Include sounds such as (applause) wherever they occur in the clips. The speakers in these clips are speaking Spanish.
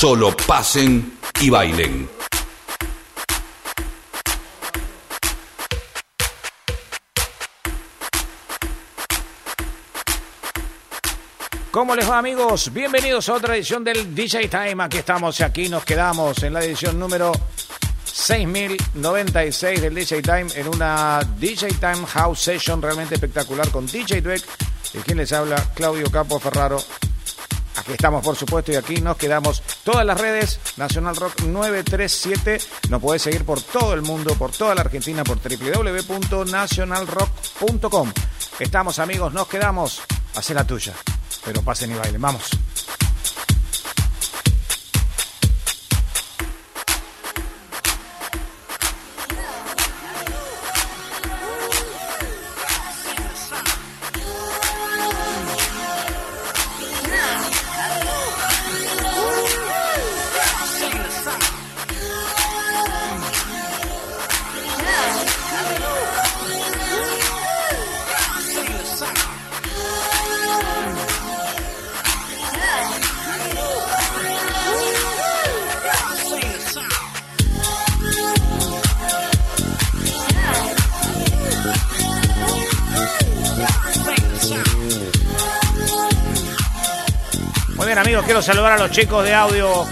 Solo pasen y bailen. ¿Cómo les va amigos? Bienvenidos a otra edición del DJ Time. Aquí estamos y aquí nos quedamos en la edición número 6096 del DJ Time en una DJ Time House Session realmente espectacular con DJ Dweck y quien les habla Claudio Capo Ferraro Aquí estamos, por supuesto, y aquí nos quedamos. Todas las redes, Nacional Rock 937. Nos podés seguir por todo el mundo, por toda la Argentina, por www.nacionalrock.com. Estamos, amigos, nos quedamos. Hacé la tuya. Pero pasen y bailen. Vamos. Quiero saludar a los chicos de audio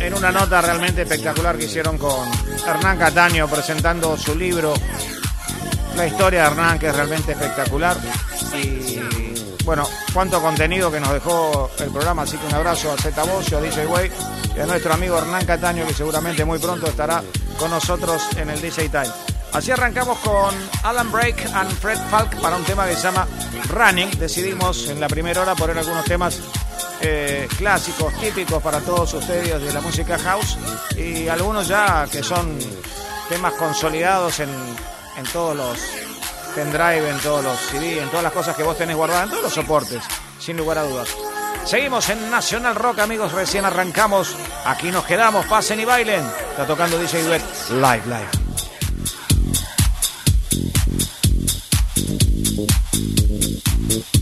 en una nota realmente espectacular que hicieron con Hernán Cataño presentando su libro. La historia de Hernán, que es realmente espectacular. Y bueno, cuánto contenido que nos dejó el programa. Así que un abrazo a Zeta Bocio, a DJ Way y a nuestro amigo Hernán Cataño, que seguramente muy pronto estará con nosotros en el DJ Time. Así arrancamos con Alan Break and Fred Falk para un tema que se llama Running. Decidimos en la primera hora poner algunos temas eh, clásicos, típicos para todos ustedes de la música house y algunos ya que son temas consolidados en, en todos los pendrive, en todos los CD, en todas las cosas que vos tenés guardadas, en todos los soportes, sin lugar a dudas. Seguimos en Nacional Rock, amigos, recién arrancamos. Aquí nos quedamos, pasen y bailen. Está tocando DJ Duet live, live. Thank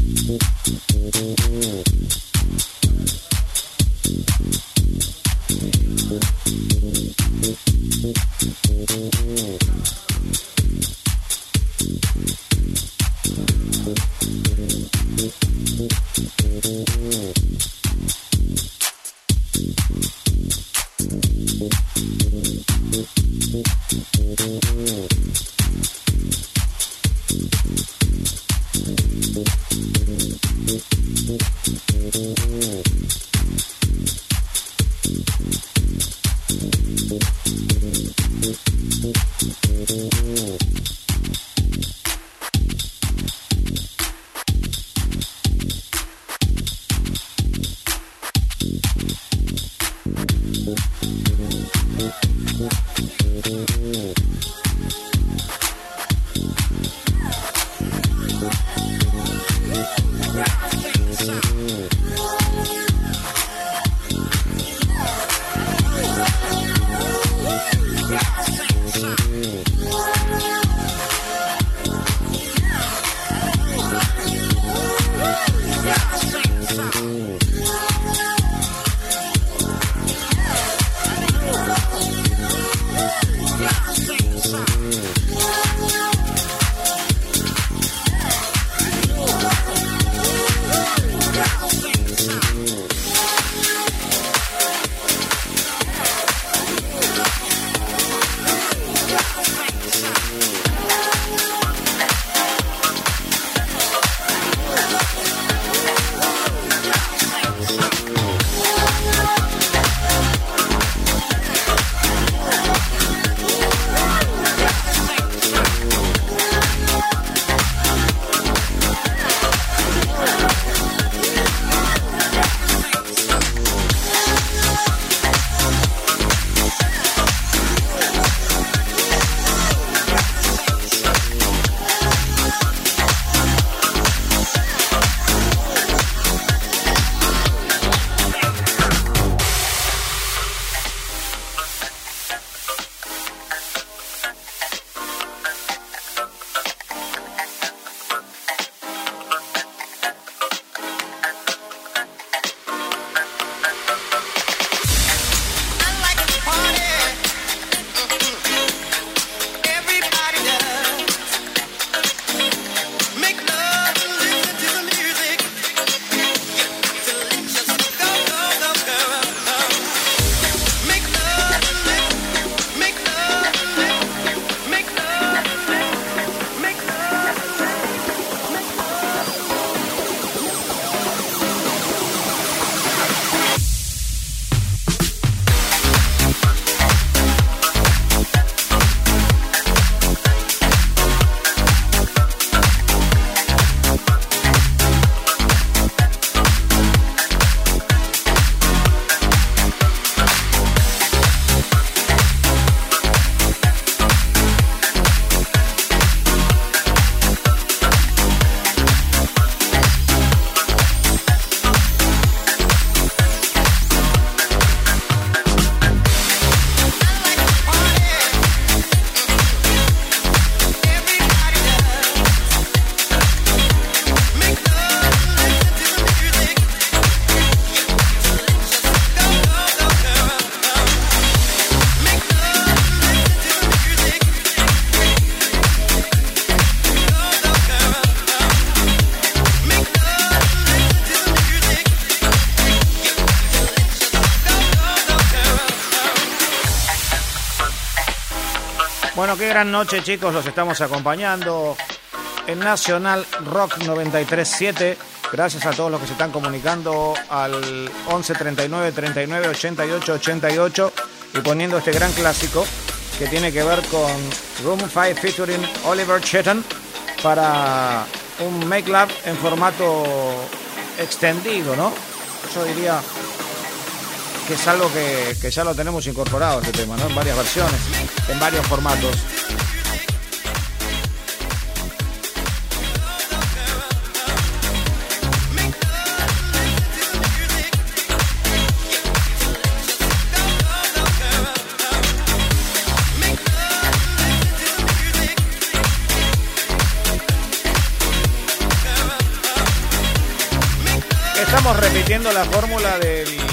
Bueno, qué gran noche, chicos. Los estamos acompañando en Nacional Rock 937. Gracias a todos los que se están comunicando al 11 39 39 88 88 y poniendo este gran clásico que tiene que ver con Room 5 featuring Oliver Chetton para un Make Love en formato extendido, ¿no? Yo diría que es algo que, que ya lo tenemos incorporado este tema, ¿no? En varias versiones, en varios formatos. Estamos repitiendo la fórmula del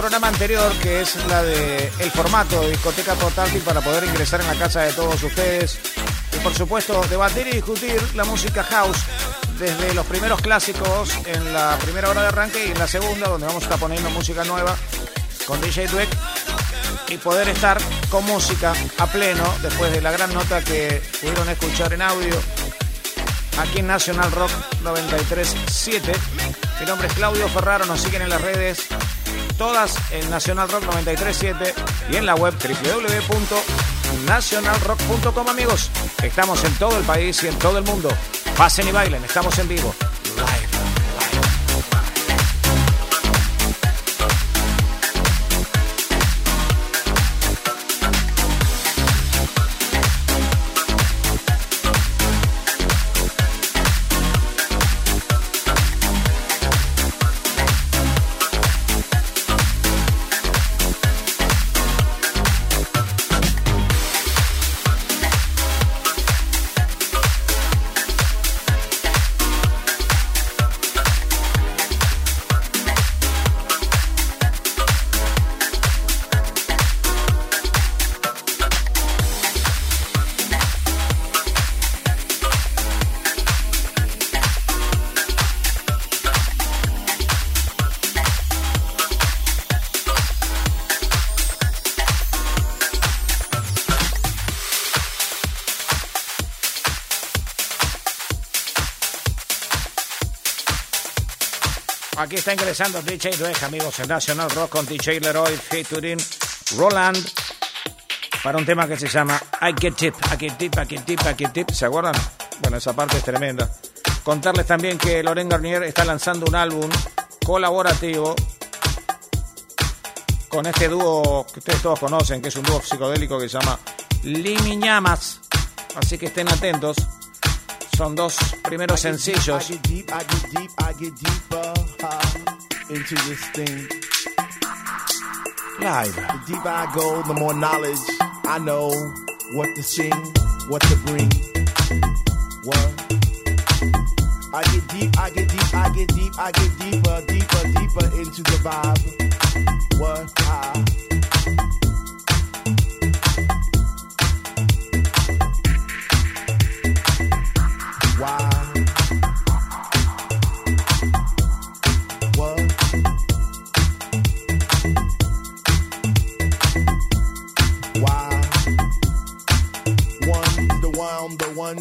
programa anterior, que es la de el formato discoteca portátil para poder ingresar en la casa de todos ustedes. Y por supuesto, debatir y discutir la música house desde los primeros clásicos en la primera hora de arranque y en la segunda, donde vamos a estar poniendo música nueva con DJ Dweck y poder estar con música a pleno después de la gran nota que pudieron escuchar en audio aquí en National Rock 937. Mi nombre es Claudio Ferraro, nos siguen en las redes todas en Nacional Rock 937 y en la web www.nationalrock.com amigos. Estamos en todo el país y en todo el mundo. Pasen y bailen, estamos en vivo. Aquí está ingresando DJ Dweck, amigos, en National Rock con DJ Leroy featuring Roland para un tema que se llama I Get Tip, I Get Tip, I Get Tip, I Get Tip. ¿Se acuerdan? Bueno, esa parte es tremenda. Contarles también que Loren Garnier está lanzando un álbum colaborativo con este dúo que ustedes todos conocen, que es un dúo psicodélico que se llama Limiñamas. Así que estén atentos. Son dos primeros sencillos. Uh, into this thing. Live. The deeper I go, the more knowledge I know what to sing, what to bring. What? I get deep, I get deep, I get deep, I get deeper, deeper, deeper into the vibe. What? I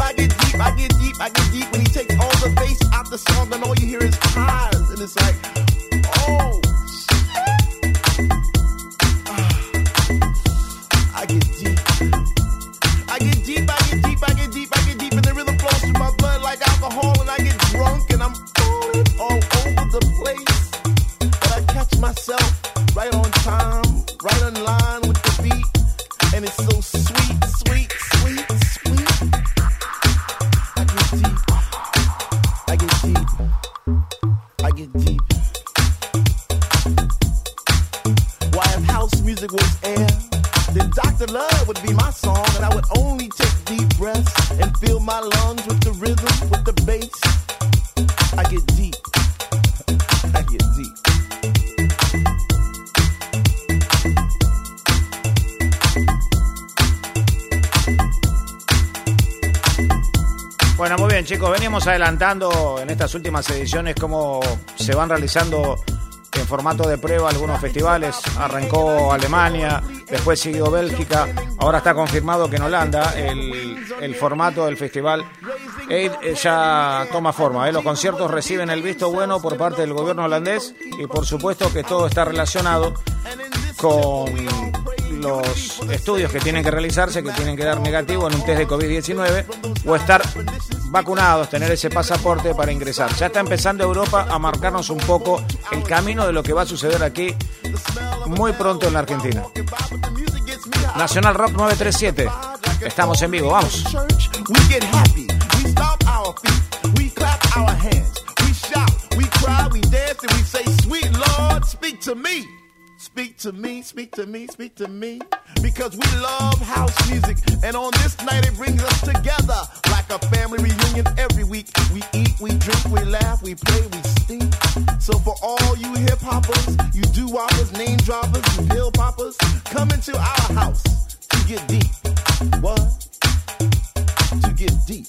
I get deep, I get deep, I get deep. When he takes all the bass out the song and all you hear is highs, and it's like, oh Adelantando en estas últimas ediciones cómo se van realizando en formato de prueba algunos festivales. Arrancó Alemania, después siguió Bélgica, ahora está confirmado que en Holanda el, formato del festival eh, ya toma forma. ¿eh? Los conciertos reciben el visto bueno por parte del gobierno holandés y por supuesto que todo está relacionado con los estudios que tienen que realizarse, que tienen que dar negativo en un test de COVID-19 o estar vacunados, tener ese pasaporte para ingresar. Ya está empezando Europa a marcarnos un poco el camino de lo que va a suceder aquí muy pronto en la Argentina. Nacional Rock 937. Estamos en vivo, vamos. Speak to me, speak to me, speak to me. Because we love house music. And on this night, it brings us together like a family reunion every week. We eat, we drink, we laugh, we play, we stink. So for all you hip hoppers, you do whoppers, name droppers, you pill poppers, come into our house to get deep. What? To get deep.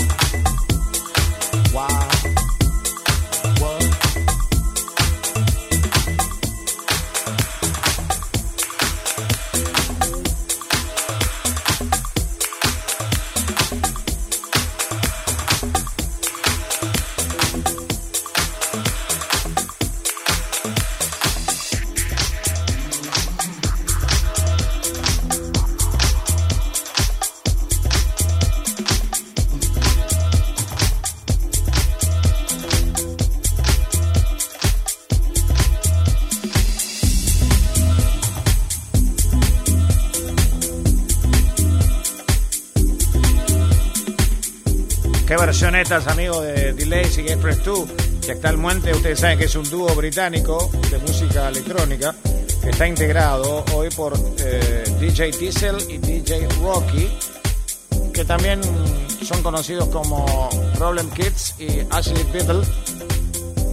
Wow. Versionetas, amigos de Delay y Get Press 2, que actualmente ustedes saben que es un dúo británico de música electrónica que está integrado hoy por eh, DJ Diesel y DJ Rocky, que también son conocidos como Problem Kids y Ashley Biddle,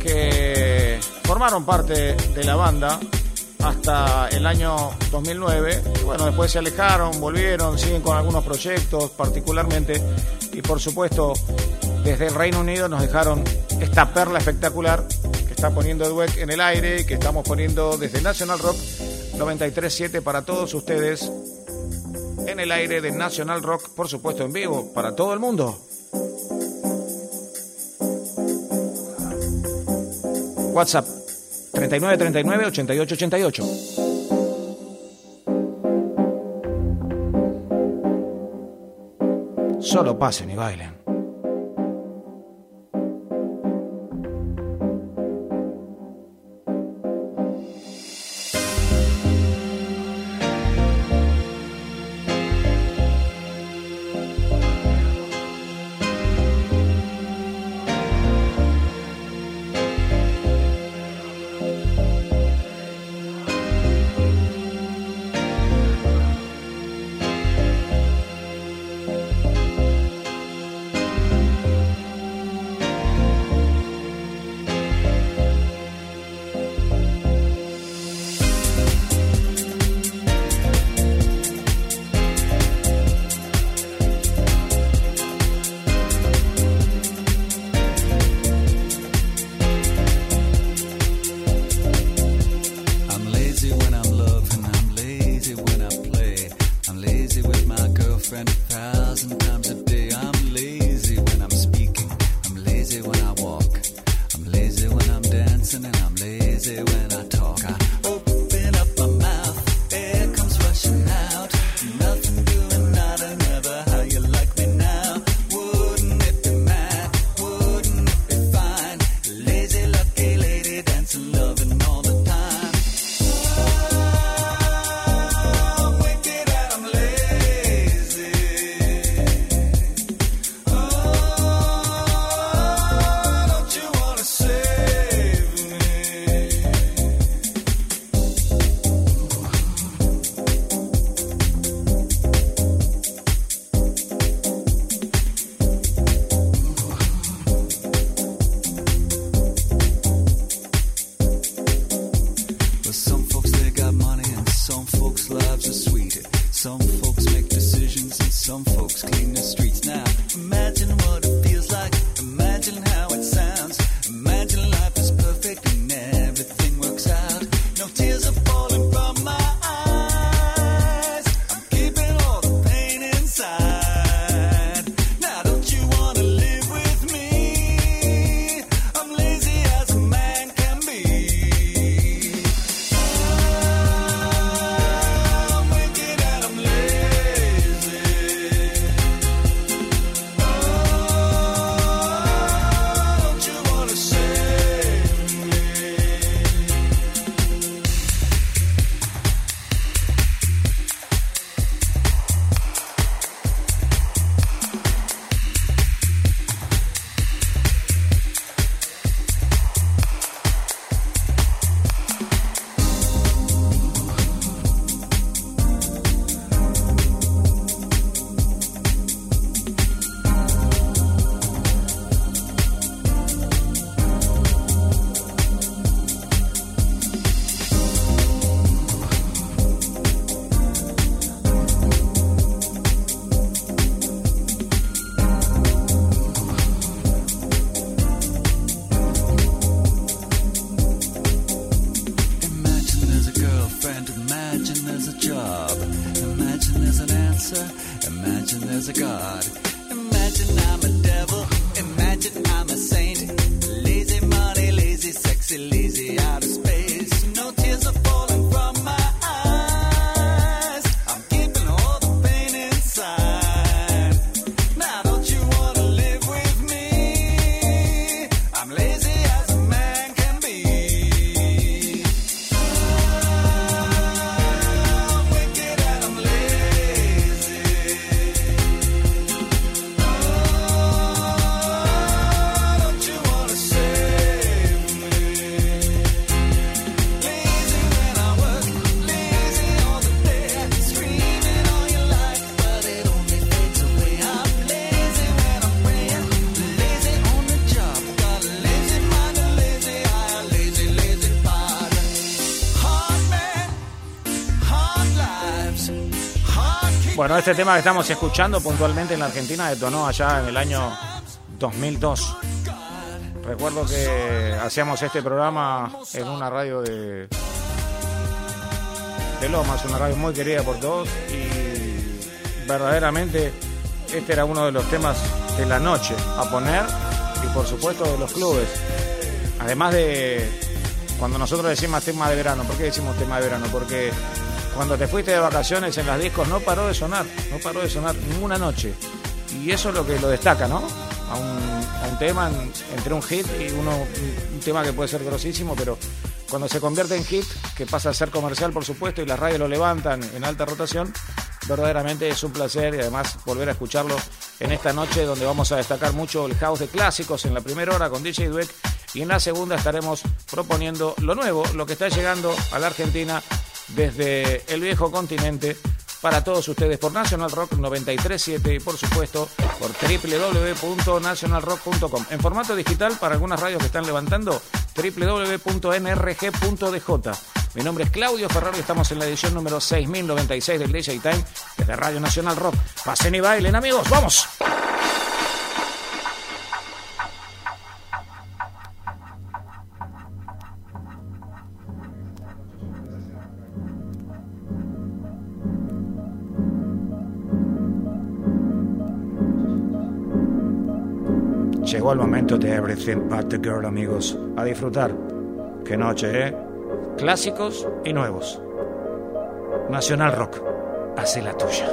que formaron parte de la banda hasta el año 2009. Y bueno, después se alejaron, volvieron, siguen con algunos proyectos, particularmente y por supuesto desde el Reino Unido nos dejaron esta perla espectacular que está poniendo Dweck en el aire y que estamos poniendo desde National Rock 937 para todos ustedes en el aire de National Rock, por supuesto en vivo, para todo el mundo. WhatsApp 3939 8888. Solo pasen y bailen. Bueno, este tema que estamos escuchando puntualmente en la Argentina detonó allá en el año 2002. Recuerdo que hacíamos este programa en una radio de, de Lomas, una radio muy querida por todos y verdaderamente este era uno de los temas de la noche a poner y por supuesto de los clubes. Además de cuando nosotros decimos tema de verano, ¿por qué decimos tema de verano? Porque cuando te fuiste de vacaciones en las discos no paró de sonar, no paró de sonar ninguna noche. Y eso es lo que lo destaca, ¿no? A un, tema entre un hit y uno, un, tema que puede ser grosísimo, pero cuando se convierte en hit, que pasa a ser comercial, por supuesto, y las radios lo levantan en alta rotación, verdaderamente es un placer y además volver a escucharlo en esta noche donde vamos a destacar mucho el house de clásicos en la primera hora con DJ Dweck y en la segunda estaremos proponiendo lo nuevo, lo que está llegando a la Argentina desde el viejo continente para todos ustedes por National Rock 937 y por supuesto por www.nationalrock.com. En formato digital para algunas radios que están levantando www.nrg.dj. Mi nombre es Claudio Ferraro y estamos en la edición número 6096 del DJ Time desde Radio Nacional Rock. Pasen y bailen amigos, vamos. Llegó el momento de Everything But the Girl, amigos. A disfrutar. Qué noche, ¿eh? Clásicos y nuevos. Nacional Rock. Hace la tuya.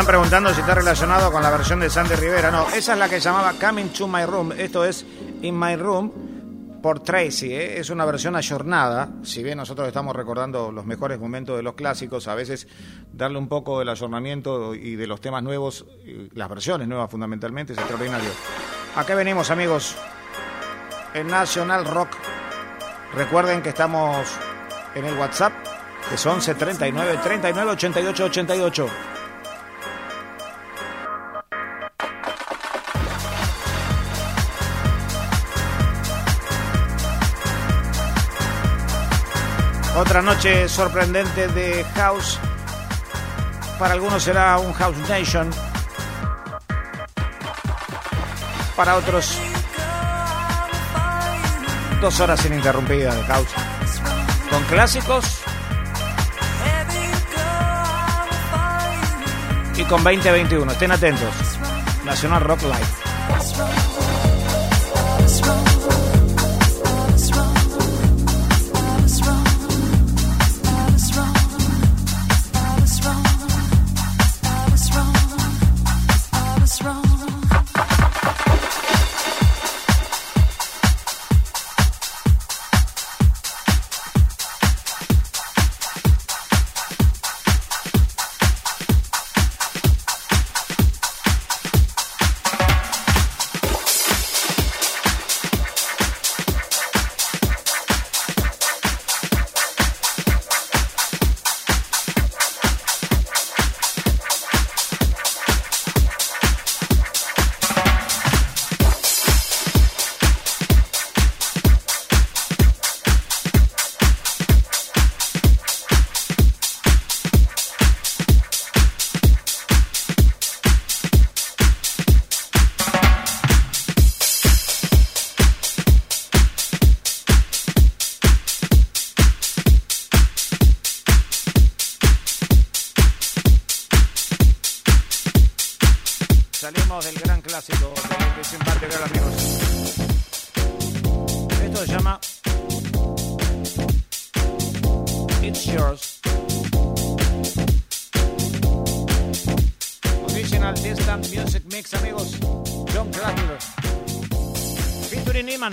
Están preguntando si está relacionado con la versión de Sandy Rivera. No, esa es la que llamaba Coming to My Room. Esto es In My Room por Tracy. ¿eh? Es una versión ayornada. Si bien nosotros estamos recordando los mejores momentos de los clásicos, a veces darle un poco del ayornamiento y de los temas nuevos, las versiones nuevas fundamentalmente, es extraordinario. ¿A qué venimos, amigos? En National Rock. Recuerden que estamos en el WhatsApp, que es 11 39 39 88 88. Otra noche sorprendente de House. Para algunos será un House Nation. Para otros, dos horas ininterrumpidas de House. Con clásicos. Y con 2021. Estén atentos. Nacional Rock Live. Salimos del gran clásico de sin parte de amigos. Esto se llama It's Yours. Original Distant Music Mix, amigos. John Crackler. Featuring Iman.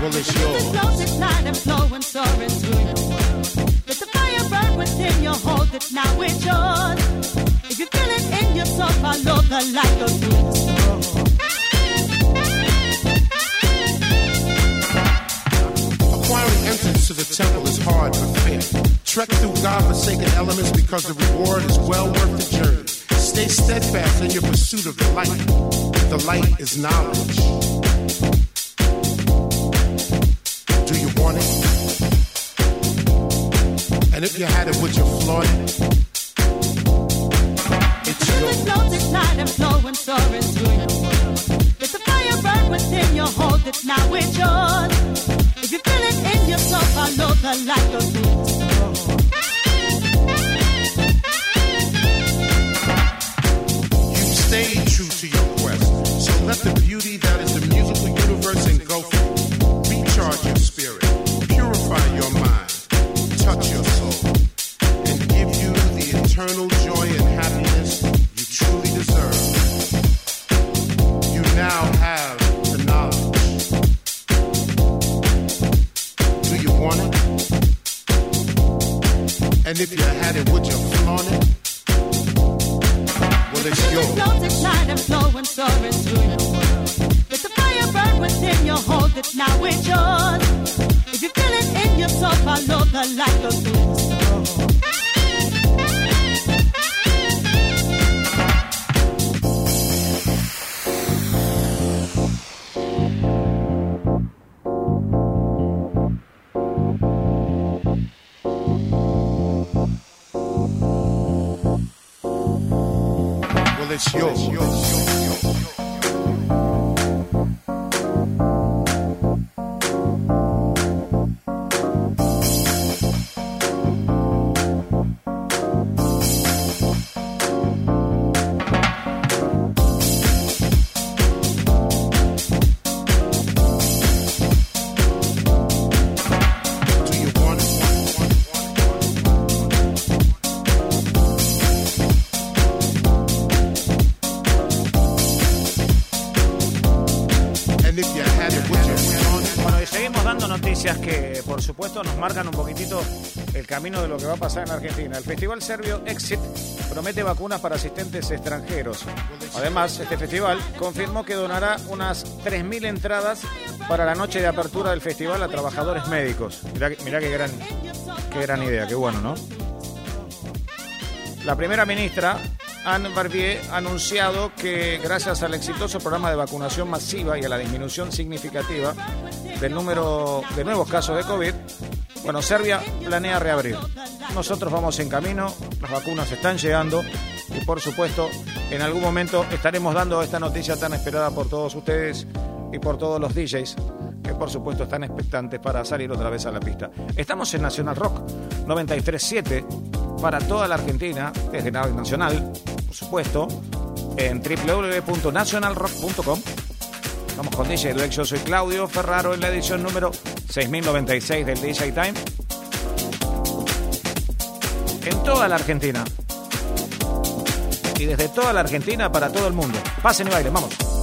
Well, it's yours. The slow decline and flow and soar into fire burn within you, hold it now, it's yours. If you feel it in yourself, know the light of truth. Acquiring entrance to the temple is hard but fair. Trek through God-forsaken elements because the reward is well worth the journey. Stay steadfast in your pursuit of the light. The light is knowledge. And if you had it, would you flaunt it? It's your flows at night and flowing soaring to you. There's a fire burn within your hold it now, it's yours. If you feel it in yourself, I know the light goes through. You stay true to your quest, so let the beauty that is eternal nos marcan un poquitito el camino de lo que va a pasar en Argentina. El Festival Serbio Exit promete vacunas para asistentes extranjeros. Además, este festival confirmó que donará unas 3.000 entradas para la noche de apertura del festival a trabajadores médicos. Mirá, qué, gran, qué gran idea, qué bueno, ¿no? La primera ministra, Anne Barbier, ha anunciado que gracias al exitoso programa de vacunación masiva y a la disminución significativa del número de nuevos casos de COVID, bueno, Serbia planea reabrir. Nosotros vamos en camino, las vacunas están llegando y por supuesto en algún momento estaremos dando esta noticia tan esperada por todos ustedes y por todos los DJs que por supuesto están expectantes para salir otra vez a la pista. Estamos en Nacional Rock 937 para toda la Argentina, desde Nacional, por supuesto, en www.nationalrock.com Vamos con DJ Dweck, yo soy Claudio Ferraro en la edición número 6096 del DJ Time. En toda la Argentina. Y desde toda la Argentina para todo el mundo. Pasen y bailen, vamos.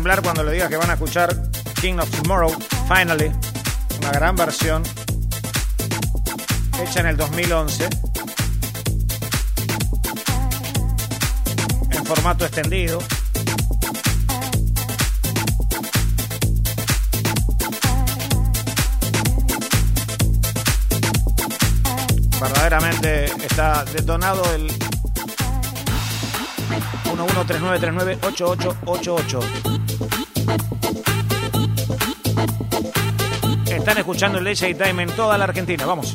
Temblar cuando le diga que van a escuchar King of Tomorrow, Finally, una gran versión hecha en el 2011 en formato extendido. Verdaderamente está detonado el 1139398888. Están escuchando el DJ Time en toda la Argentina. Vamos.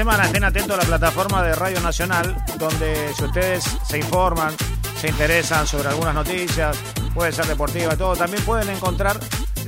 Semana estén atentos a la plataforma de Radio Nacional, donde si ustedes se informan, se interesan sobre algunas noticias, puede ser deportiva y todo, también pueden encontrar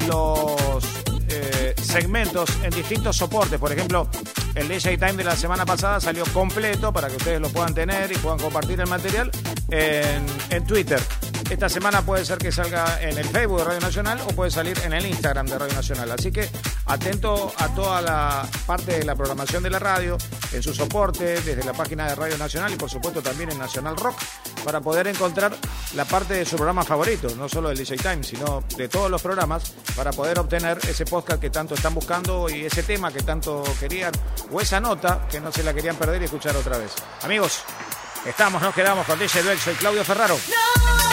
los eh, segmentos en distintos soportes. Por ejemplo, el DJ Time de la semana pasada salió completo para que ustedes lo puedan tener y puedan compartir el material en, en Twitter. Esta semana puede ser que salga en el Facebook de Radio Nacional o puede salir en el Instagram de Radio Nacional. Así que atento a toda la parte de la programación de la radio, en su soporte, desde la página de Radio Nacional y por supuesto también en Nacional Rock, para poder encontrar la parte de su programa favorito, no solo del DJ Time, sino de todos los programas, para poder obtener ese podcast que tanto están buscando y ese tema que tanto querían, o esa nota que no se la querían perder y escuchar otra vez. Amigos, estamos, nos quedamos con DJ Duel, soy Claudio Ferraro. clásico,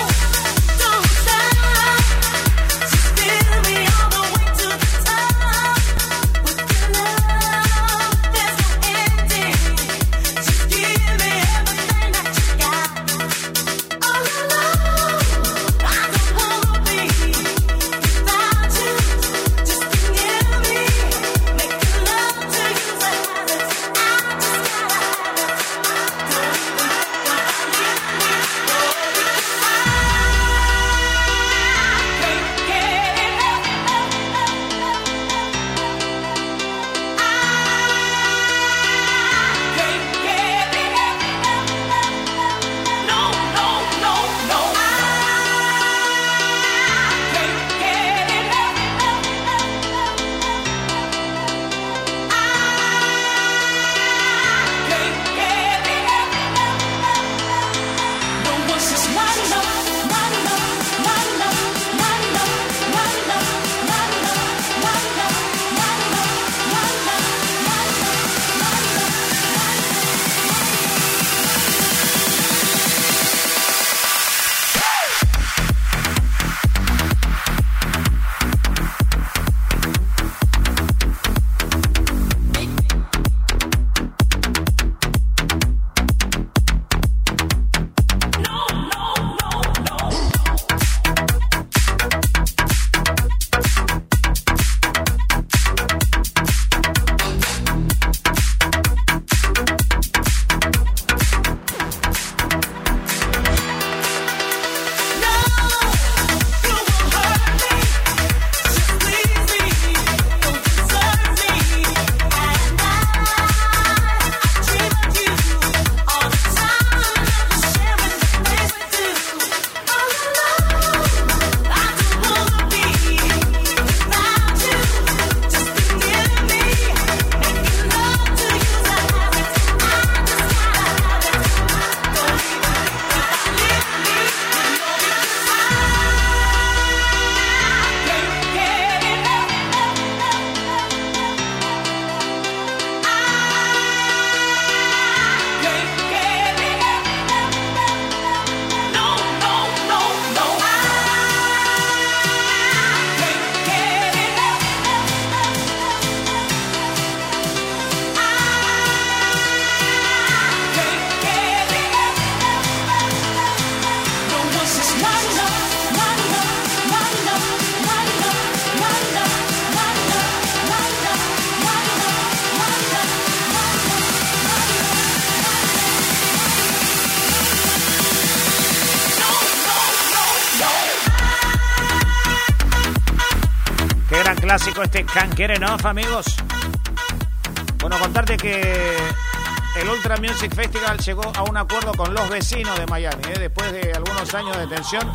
este Can't Get Enough, amigos. Bueno, contarte que el Ultra Music Festival llegó a un acuerdo con los vecinos de Miami. ¿eh? Después de algunos años de tensión,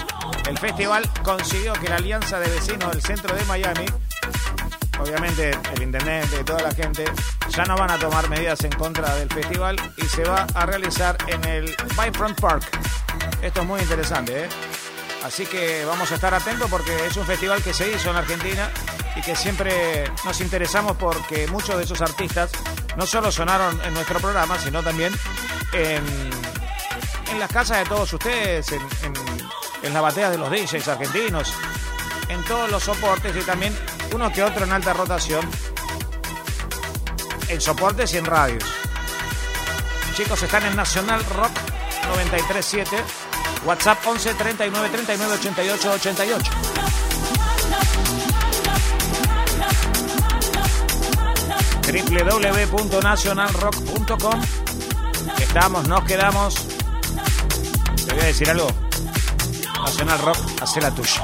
el festival consiguió que la alianza de vecinos del centro de Miami, obviamente el intendente y toda la gente, ya no van a tomar medidas en contra del festival y se va a realizar en el Byfront Park. Esto es muy interesante, ¿eh? Así que vamos a estar atentos porque es un festival que se hizo en Argentina y que siempre nos interesamos porque muchos de esos artistas no solo sonaron en nuestro programa, sino también en, en las casas de todos ustedes, en, en, la batea de los DJs argentinos, en todos los soportes y también uno que otro en alta rotación, en soportes y en radios. Chicos, están en Nacional Rock 937, WhatsApp 11 39 39 88 88. www.nacionalrock.com. Estamos, nos quedamos. Te voy a decir algo. Nacional Rock, hace la tuya.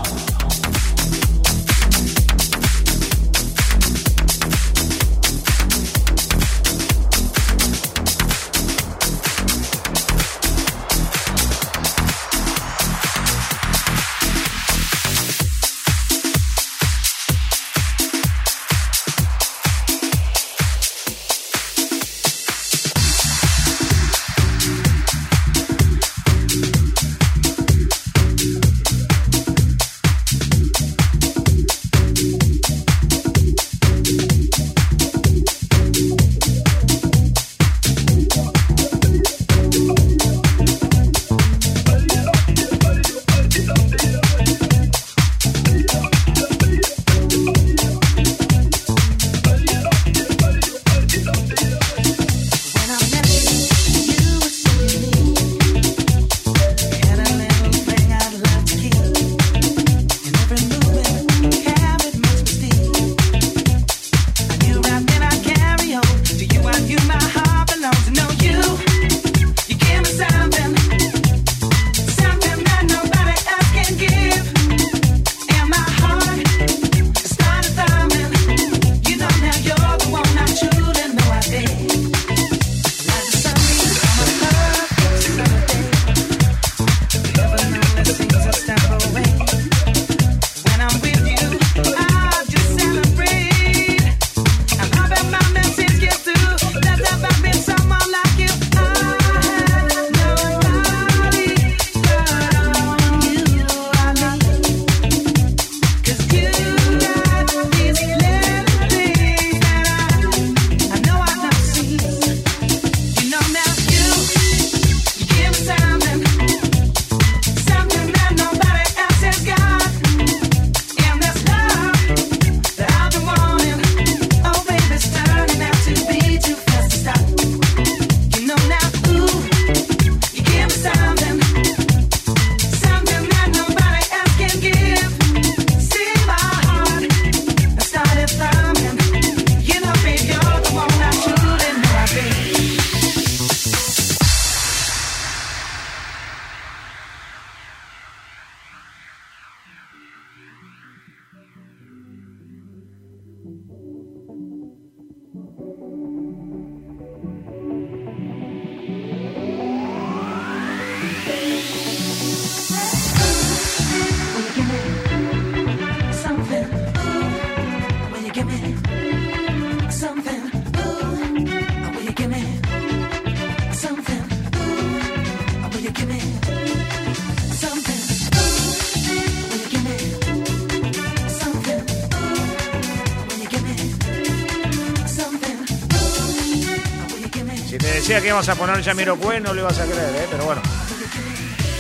Que íbamos a poner Jamiroquai, no lo ibas a creer, ¿eh? pero bueno.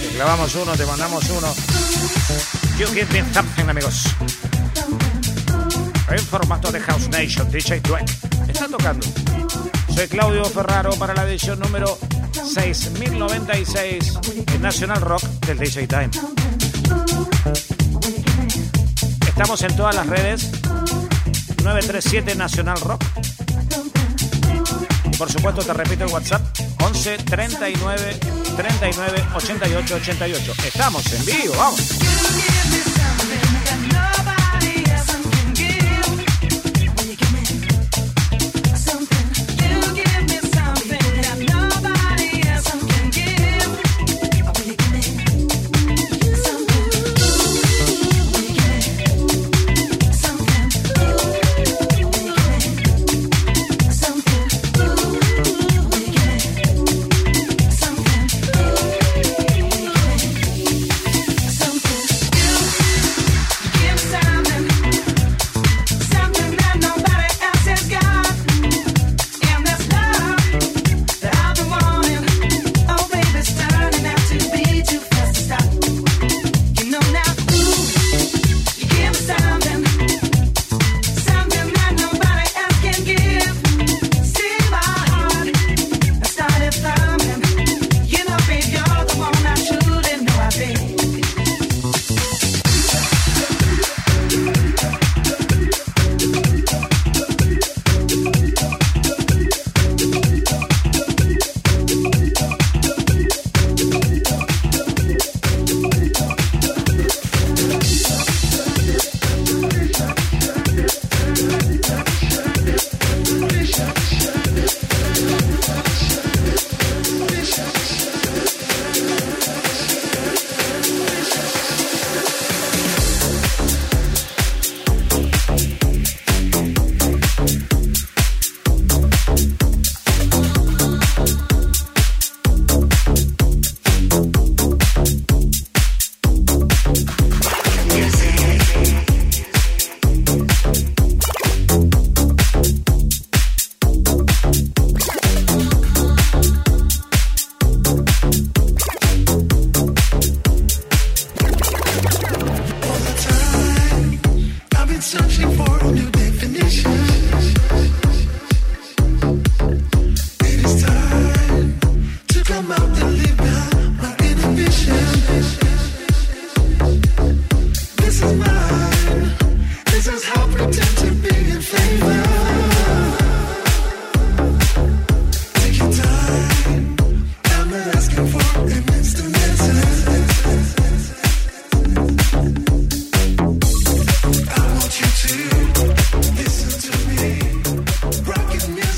Te clavamos uno, te mandamos uno. You give me something, amigos. En formato de House Nation, DJ Dweck. Está tocando. Soy Claudio Ferraro para la edición número 6096 en National Rock del DJ Time. Estamos en todas las redes. 937 National Rock por supuesto, te repito el WhatsApp 11 39 39 88 88. Estamos en vivo, vamos.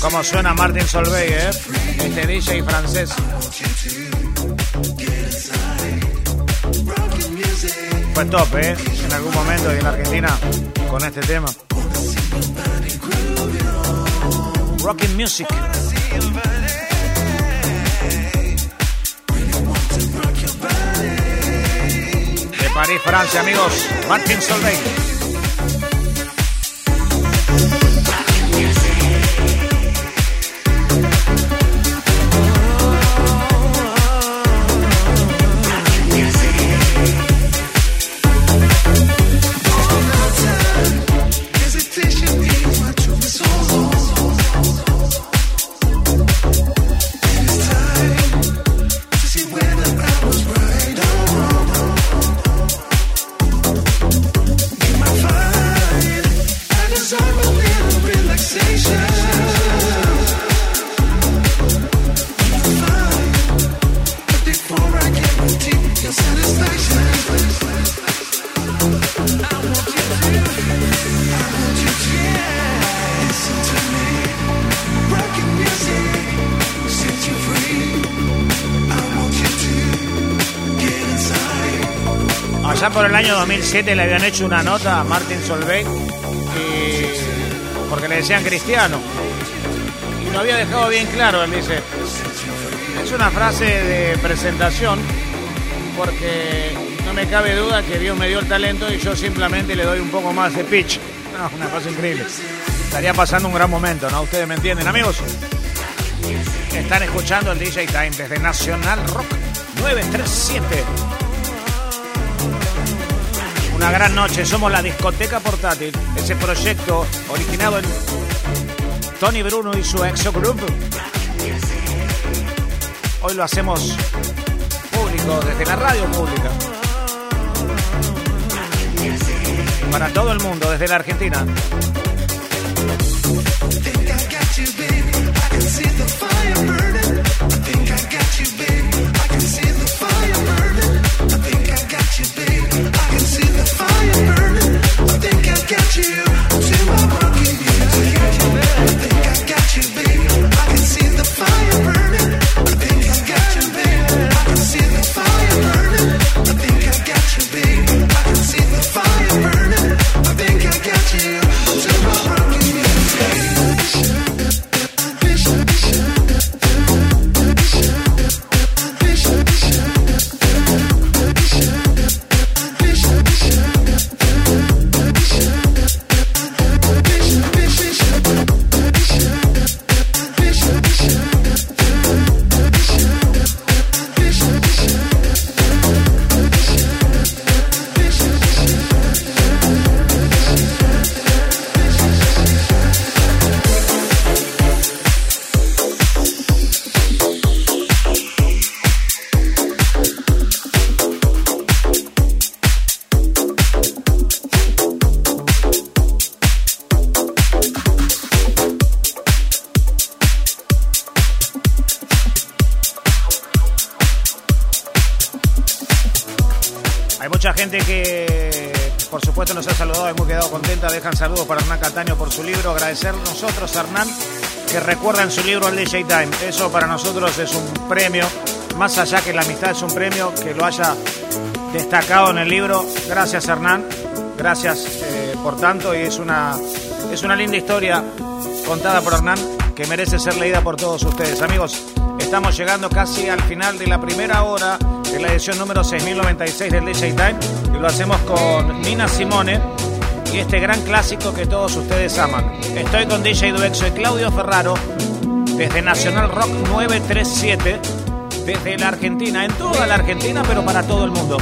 Cómo suena Martin Solveig, ¿eh? Este DJ francés. Fue top, ¿eh? En algún momento en Argentina con este tema. Rocking Music. De París, Francia, amigos. Martin Solveig. le habían hecho una nota a Martin Solveig porque le decían cristiano. Y lo había dejado bien claro, él dice. Es una frase de presentación porque no me cabe duda que Dios me dio el talento y yo simplemente le doy un poco más de pitch. (laughs) Una cosa increíble. Estaría pasando un gran momento, ¿no? Ustedes me entienden, amigos. Están escuchando el DJ Time desde Nacional Rock 937 una gran noche. Somos la discoteca portátil, ese proyecto originado en Tony Bruno y su Exo Group. Hoy lo hacemos público, desde la radio pública. Para todo el mundo, desde la Argentina. Dejan saludos para Hernán Cataño por su libro. Agradecer nosotros Hernán que recuerda en su libro el DJ Time. Eso para nosotros es un premio, más allá que la amistad es un premio, que lo haya destacado en el libro. Gracias Hernán, gracias eh, por tanto y es una, es una linda historia contada por Hernán que merece ser leída por todos ustedes. Amigos, estamos llegando casi al final de la primera hora de la edición número 6096 del DJ Time y lo hacemos con Nina Simone y este gran clásico que todos ustedes aman. Estoy con DJ Duexo y Claudio Ferraro desde Nacional Rock 937, desde la Argentina, en toda la Argentina, pero para todo el mundo.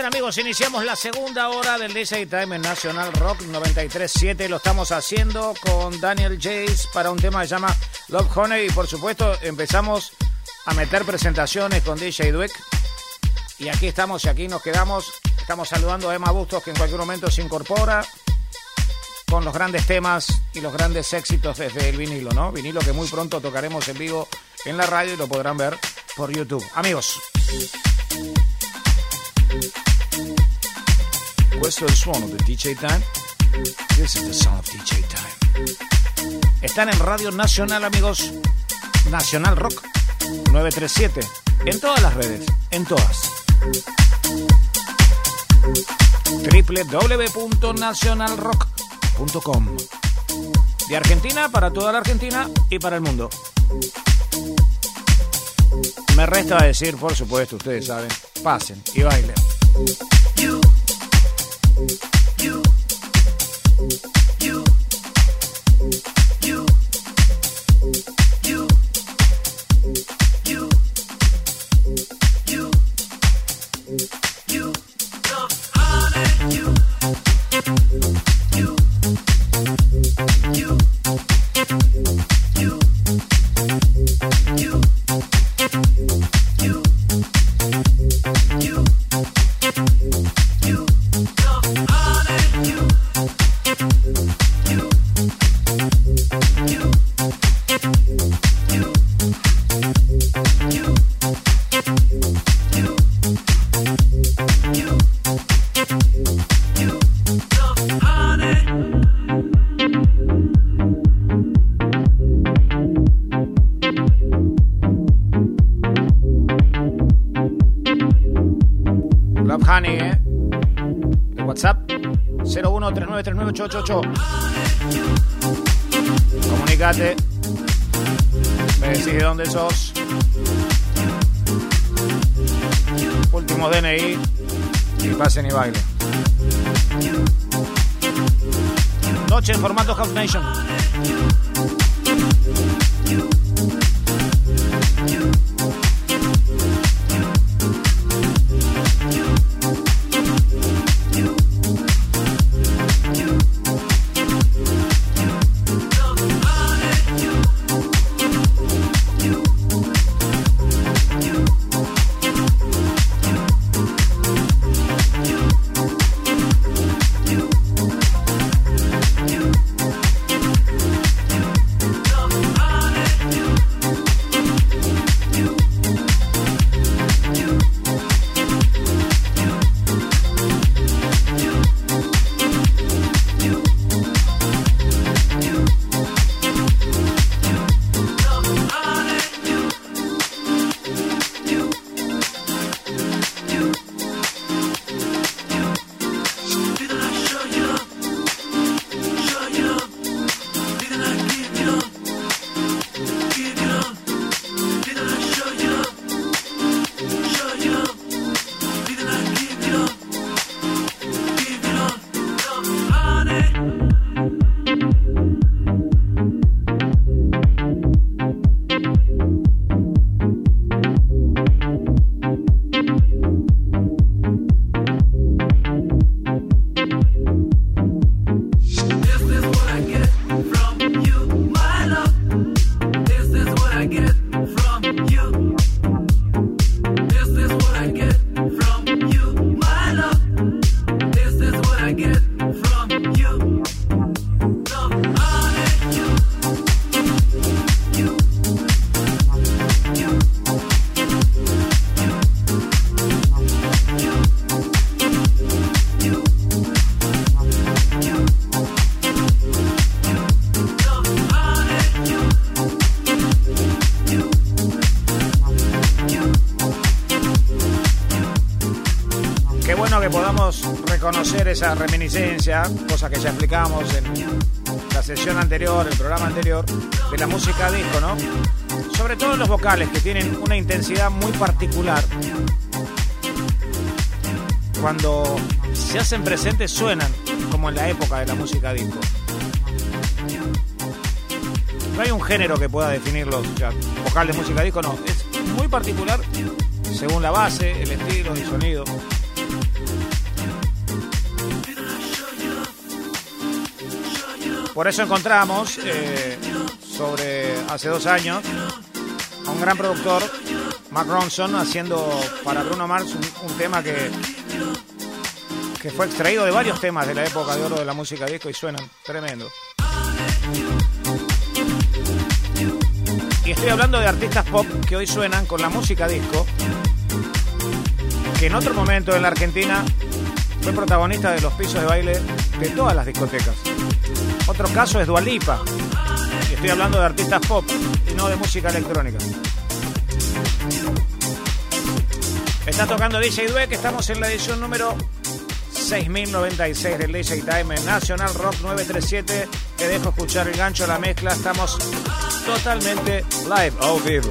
Bien amigos, iniciamos la segunda hora del DJ Time en National Rock 93.7. Lo estamos haciendo con Daniel Jace para un tema que se llama Love Honey. Y por supuesto empezamos a meter presentaciones con DJ Dweck. Y aquí estamos y aquí nos quedamos. Estamos saludando a Emma Bustos que en cualquier momento se incorpora con los grandes temas y los grandes éxitos desde el vinilo, ¿no? Vinilo que muy pronto tocaremos en vivo en la radio y lo podrán ver por YouTube. Amigos. Questo è il suono del DJ Time. This is the sound of DJ Time. Están en Radio Nacional, amigos. Nacional Rock 937. En todas las redes. En todas. www.nacionalrock.com De Argentina para toda la Argentina y para el mundo. Me resta decir, por supuesto, ustedes saben, pasen y bailen. thank you 0139398888. Comunicate. Me decís de dónde sos. Último DNI. Y pasen y bailen. Noche en formato House Nation. Esa reminiscencia, cosa que ya explicamos en la sesión anterior, el programa anterior, de la música disco, ¿no? Sobre todo los vocales, que tienen una intensidad muy particular. Cuando se hacen presentes suenan como en la época de la música disco. No hay un género que pueda definirlos, o sea, vocal de música disco, no. Es muy particular según la base, el estilo, el sonido. Por eso encontramos, eh, sobre hace dos años, a un gran productor, Mark Ronson, haciendo para Bruno Mars un, un tema que, que fue extraído de varios temas de la época de oro de la música disco y suenan tremendo. Y estoy hablando de artistas pop que hoy suenan con la música disco, que en otro momento en la Argentina fue protagonista de los pisos de baile de todas las discotecas. Otro caso es Dualipa. Estoy hablando de artistas pop y no de música electrónica. Está tocando DJ Due, que estamos en la edición número 6096 del DJ Time en National Rock 937. Te dejo escuchar el gancho, la mezcla. Estamos totalmente live, ao vivo.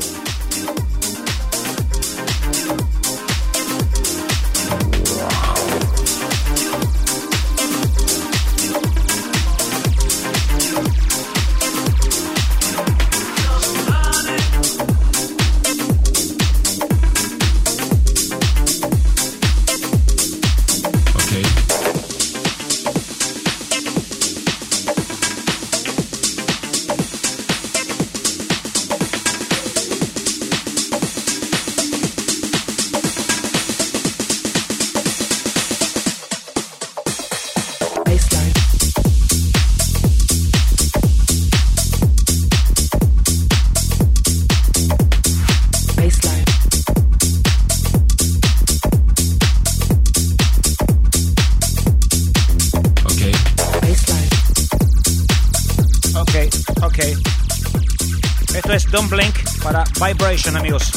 Amigos.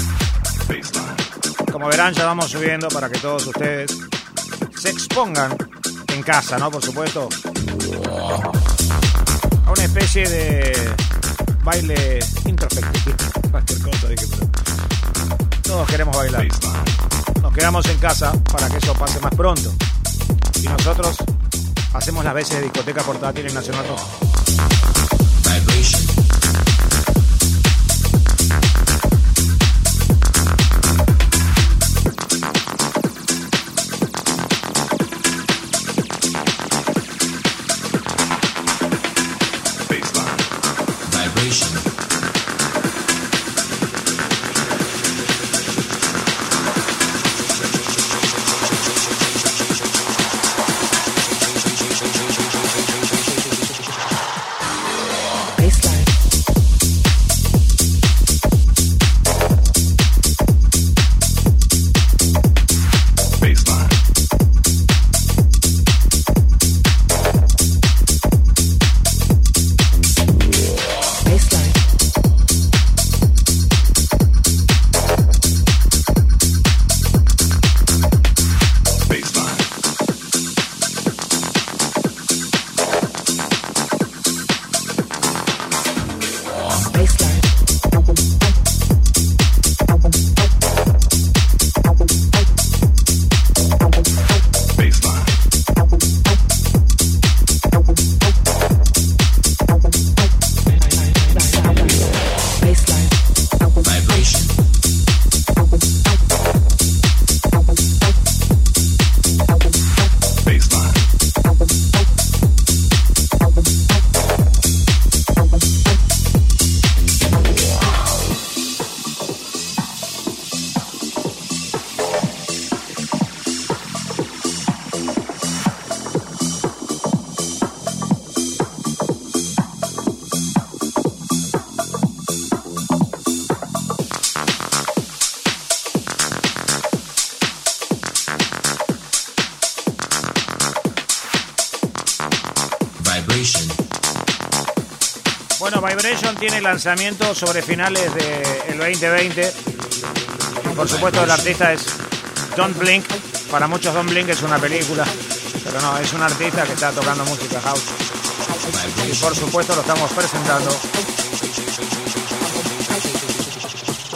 Como verán, ya vamos subiendo para que todos ustedes se expongan en casa, ¿no? Por supuesto. A una especie de baile introspectivo. Todos queremos bailar. Nos quedamos en casa para que eso pase más pronto. Y nosotros hacemos las veces de discoteca portátil en Nacional Rock. Lanzamiento sobre finales del 2020. Por supuesto, el artista es Don Blink. Para muchos, Don Blink es una película, pero no, es un artista que está tocando música house. Y por supuesto, lo estamos presentando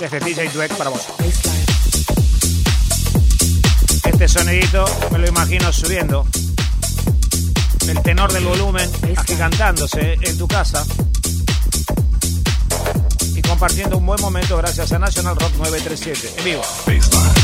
desde DJ Dweck para vos. Este sonidito me lo imagino subiendo el tenor del volumen agigantándose en tu casa compartiendo un buen momento. Gracias a National Rock 937 en vivo.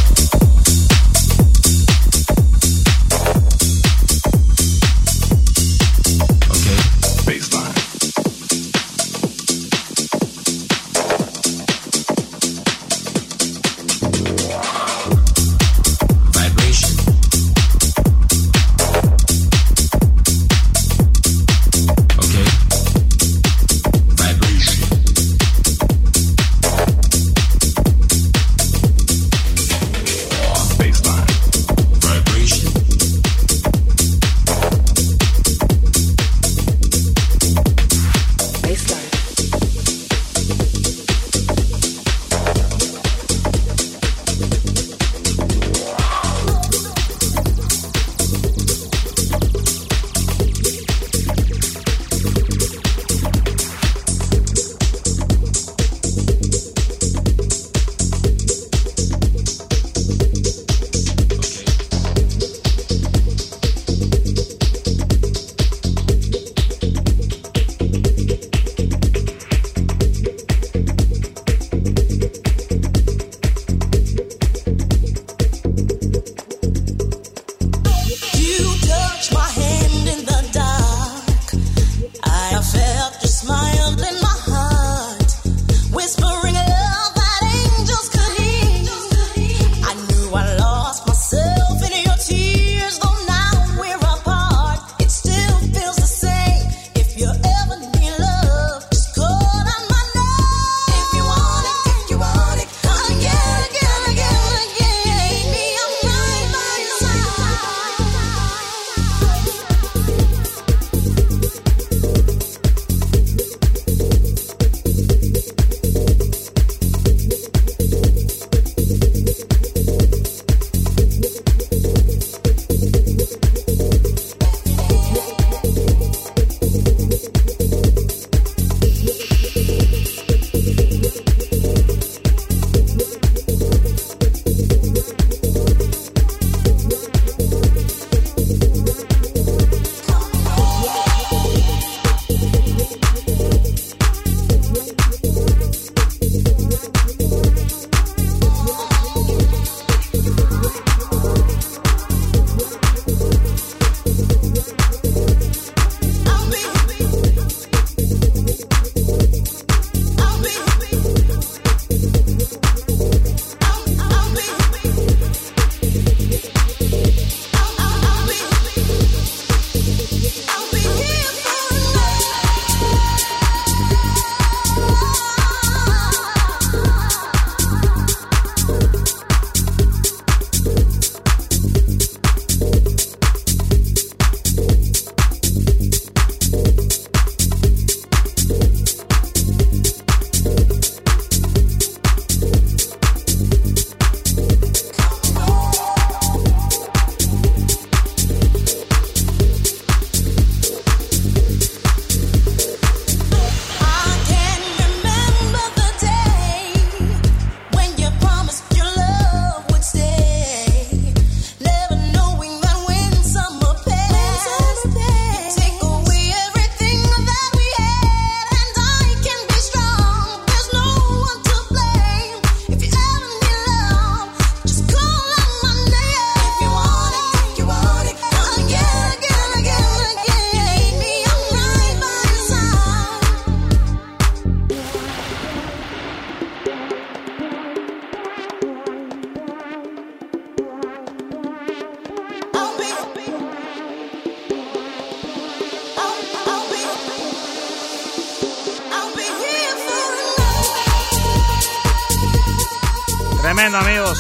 Amigos.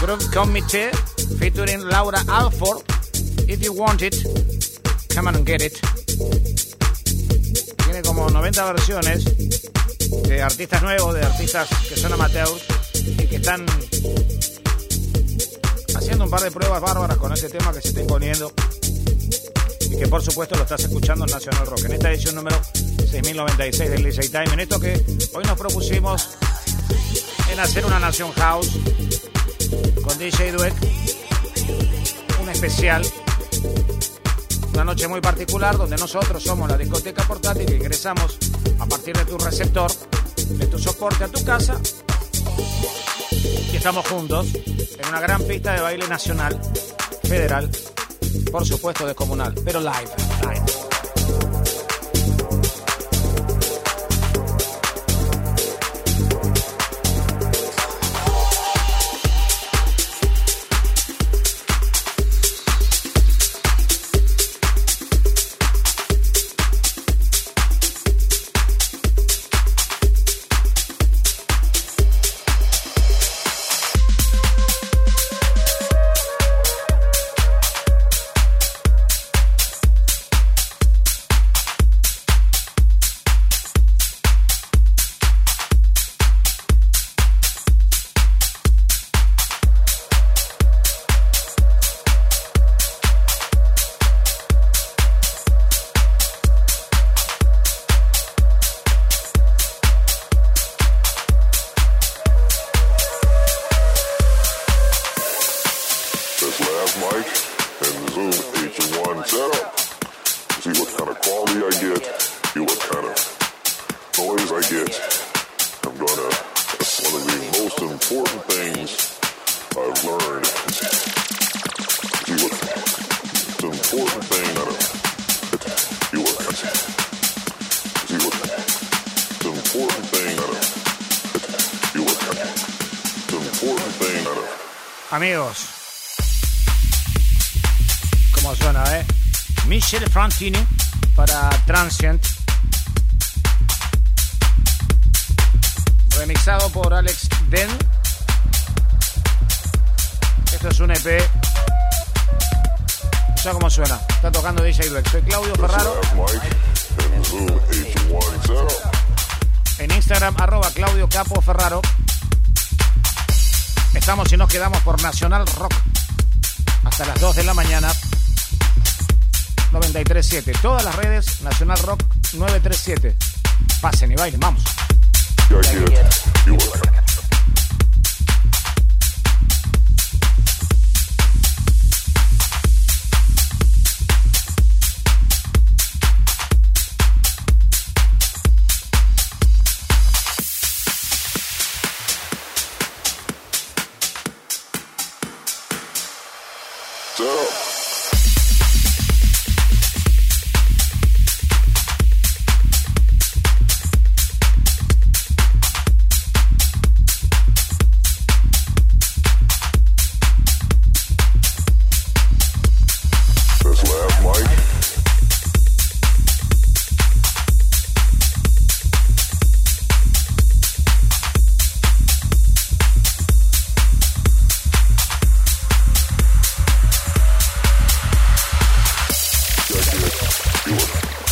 Group Committee featuring Laura Alford. If you want it, come and get it. Tiene como 90 versiones de artistas nuevos, de artistas que son amateurs y que están haciendo un par de pruebas bárbaras con ese tema que se está imponiendo y que por supuesto lo estás escuchando en National Rock. En esta edición número 6096 del DJ Time, en esto que hoy nos propusimos en hacer una Nación House con DJ Dweck, un especial, una noche muy particular donde nosotros somos la discoteca portátil y ingresamos a partir de tu receptor, de tu soporte a tu casa y estamos juntos en una gran pista de baile nacional, federal, por supuesto descomunal, pero live, live. Genie? Todas las redes Nacional Rock 937. Pasen y bailen, vamos. Юра.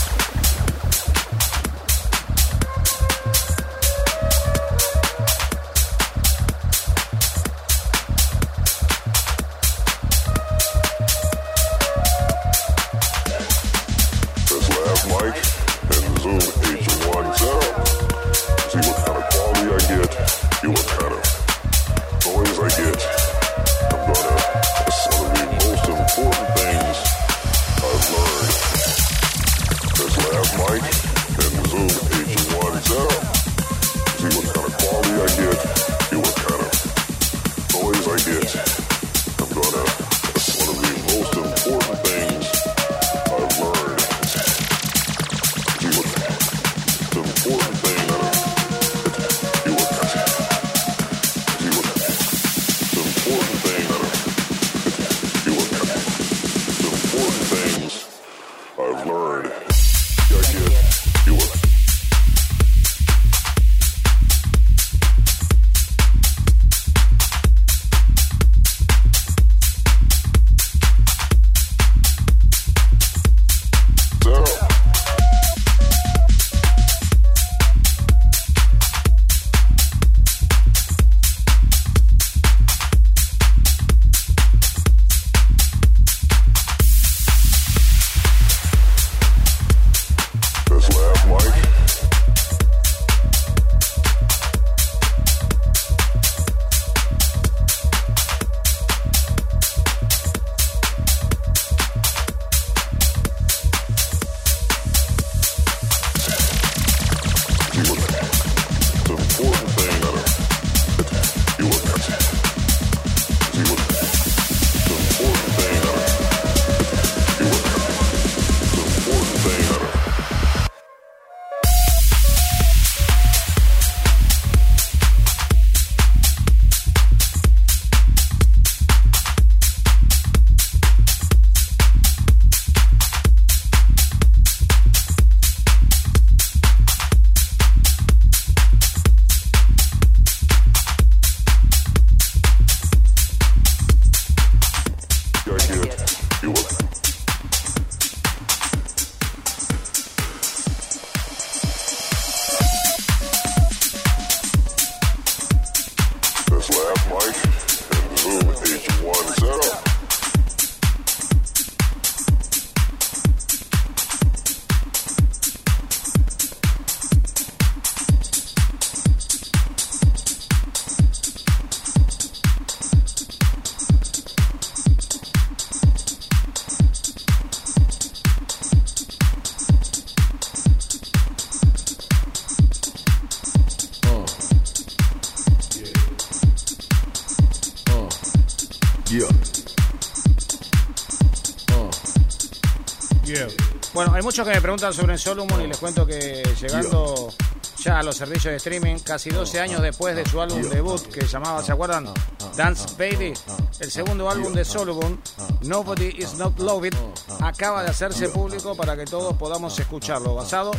Muchos que me preguntan sobre Solomon y les cuento que llegando ya a los servicios de streaming, casi 12 años después de su álbum debut que se llamaba, ¿se acuerdan? Dance Baby, el segundo álbum de Solomon, Nobody Is Not Loved, acaba de hacerse público para que todos podamos escucharlo, basado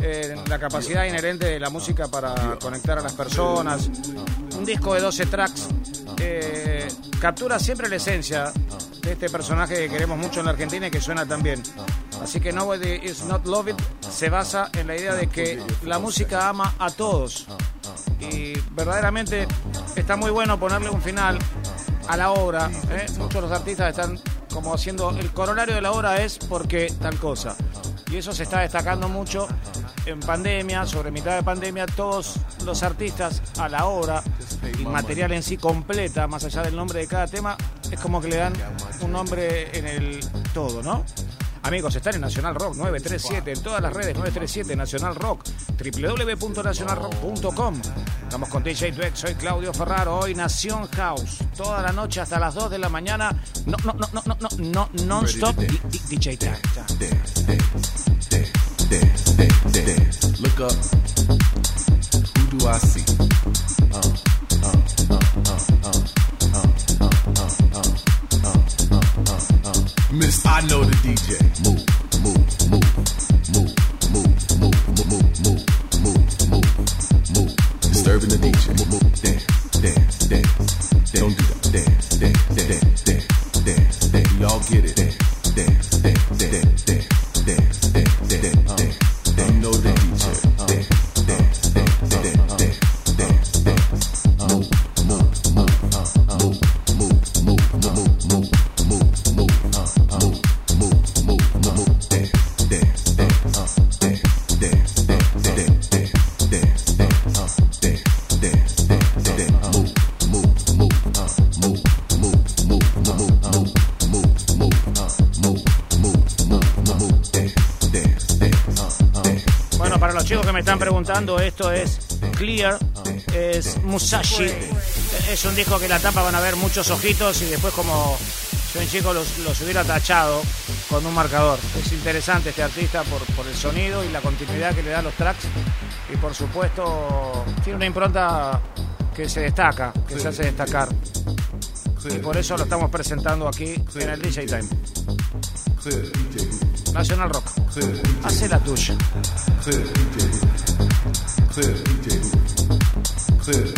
en la capacidad inherente de la música para conectar a las personas. Un disco de 12 tracks eh, captura siempre la esencia de este personaje que queremos mucho en la Argentina y que suena tan bien. Así que Nobody Is Not Loved se basa en la idea de que la música ama a todos. Y verdaderamente está muy bueno ponerle un final a la obra. ¿eh? Muchos de los artistas están como haciendo el corolario de la obra es porque tal cosa. Y eso se está destacando mucho en pandemia, sobre mitad de pandemia, todos los artistas a la obra y material en sí completa, más allá del nombre de cada tema, es como que le dan un nombre en el todo, ¿no? Amigos, están en Nacional Rock 937, en todas las redes 937 Nacional Rock, www.nacionalrock.com. Estamos con DJ Dweck, soy Claudio Ferraro, hoy Nación House, toda la noche hasta las 2 de la mañana. No, no, no, no, no, no, no, non-stop DJ Tag. Look up, who do I see? Uh. I know the DJ. Move, move, move, move, move, move, move, move, move, move, move. Disturbing the DJ. Esto es Clear, es Musashi. Es un disco que la tapa van a ver muchos ojitos y después como yo en chico los, los hubiera tachado con un marcador. Es interesante este artista por, por el sonido y la continuidad que le da a los tracks y por supuesto tiene una impronta que se destaca, que se hace destacar. Y por eso lo estamos presentando aquí en el DJ Time. National Rock. Hace la tuya. Clear DJ. Clear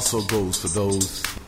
also goes for those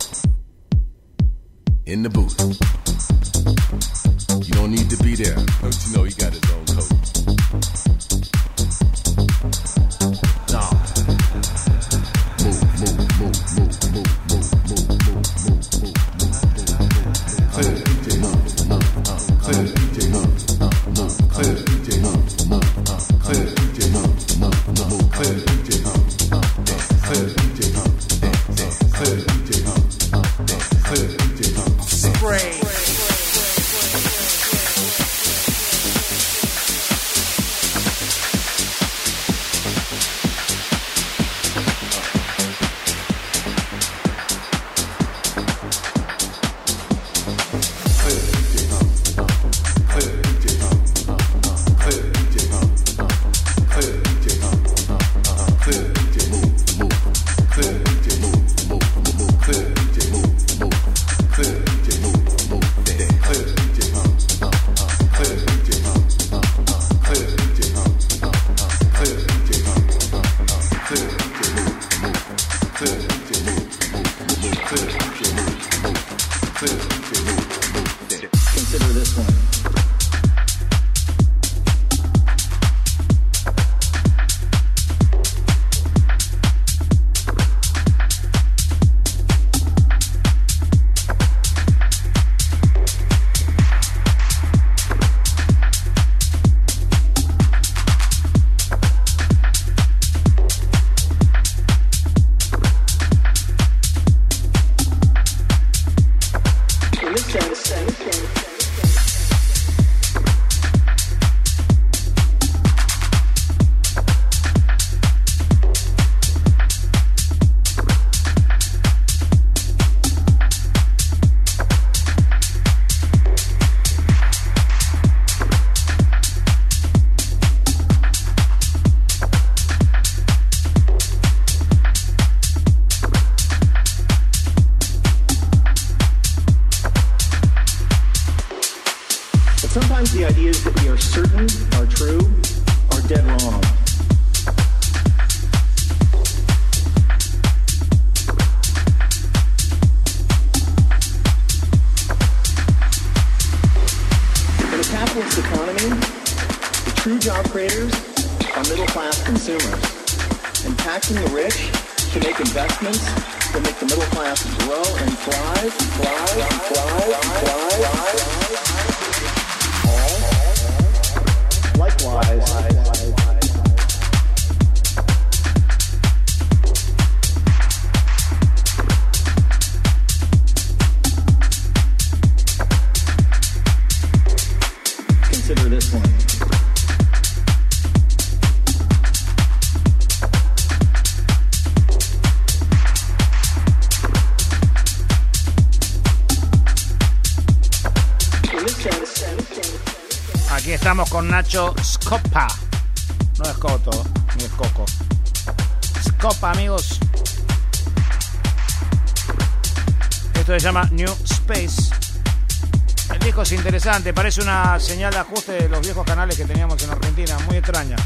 interesante, parece una señal de ajuste de los viejos canales que teníamos en Argentina, muy extraña.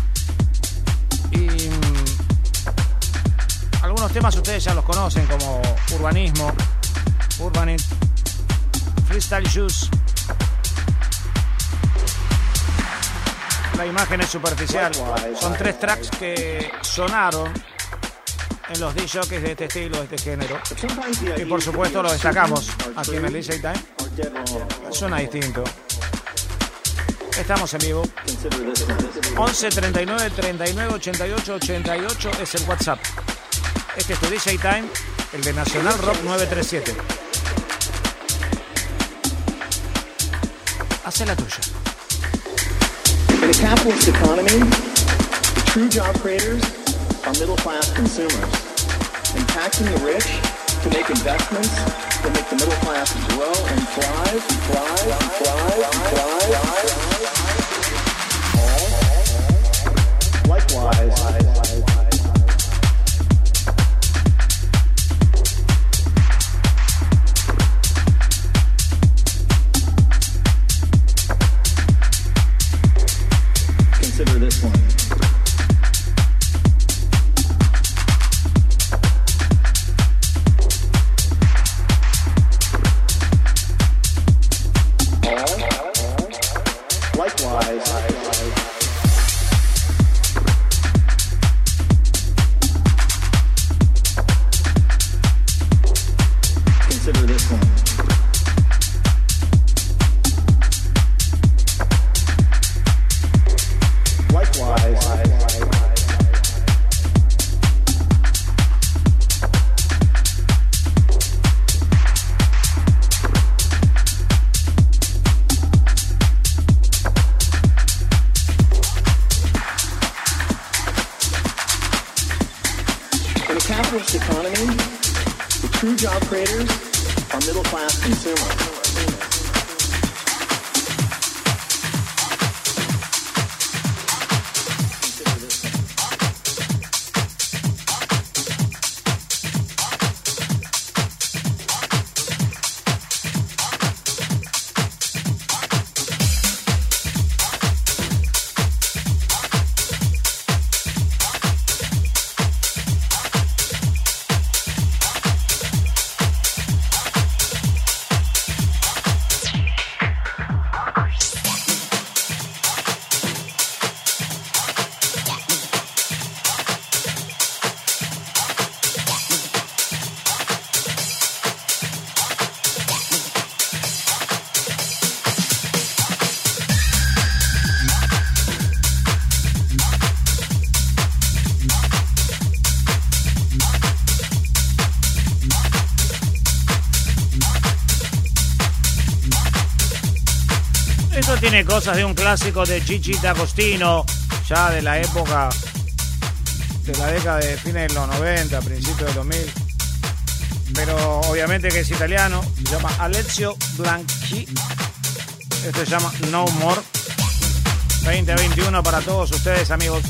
Y mm, algunos temas ustedes ya los conocen, como Urbanismo, Urbanit, Freestyle Juice. La imagen es superficial. Son tres tracks que sonaron en los DJs de este estilo, de este género. Y por supuesto lo destacamos aquí en el DJ Time. Suena distinto. Estamos en vivo. 11 39 39 88 88 es el WhatsApp. Este es tu DJ Time, el de Nacional Rock 937. Hace la tuya. In a capitalist economy, the true job creators are middle class consumers, impacting the rich to make investments that make the middle class grow and thrive, thrive, thrive, thrive. Likewise, consider cosas de un clásico de Gigi D'Agostino, ya de la época de la década de fines de los 90, principios del 2000. Pero obviamente que es italiano, se llama Alessio Blanchi. Esto se llama No More. 2021 para todos ustedes, amigos.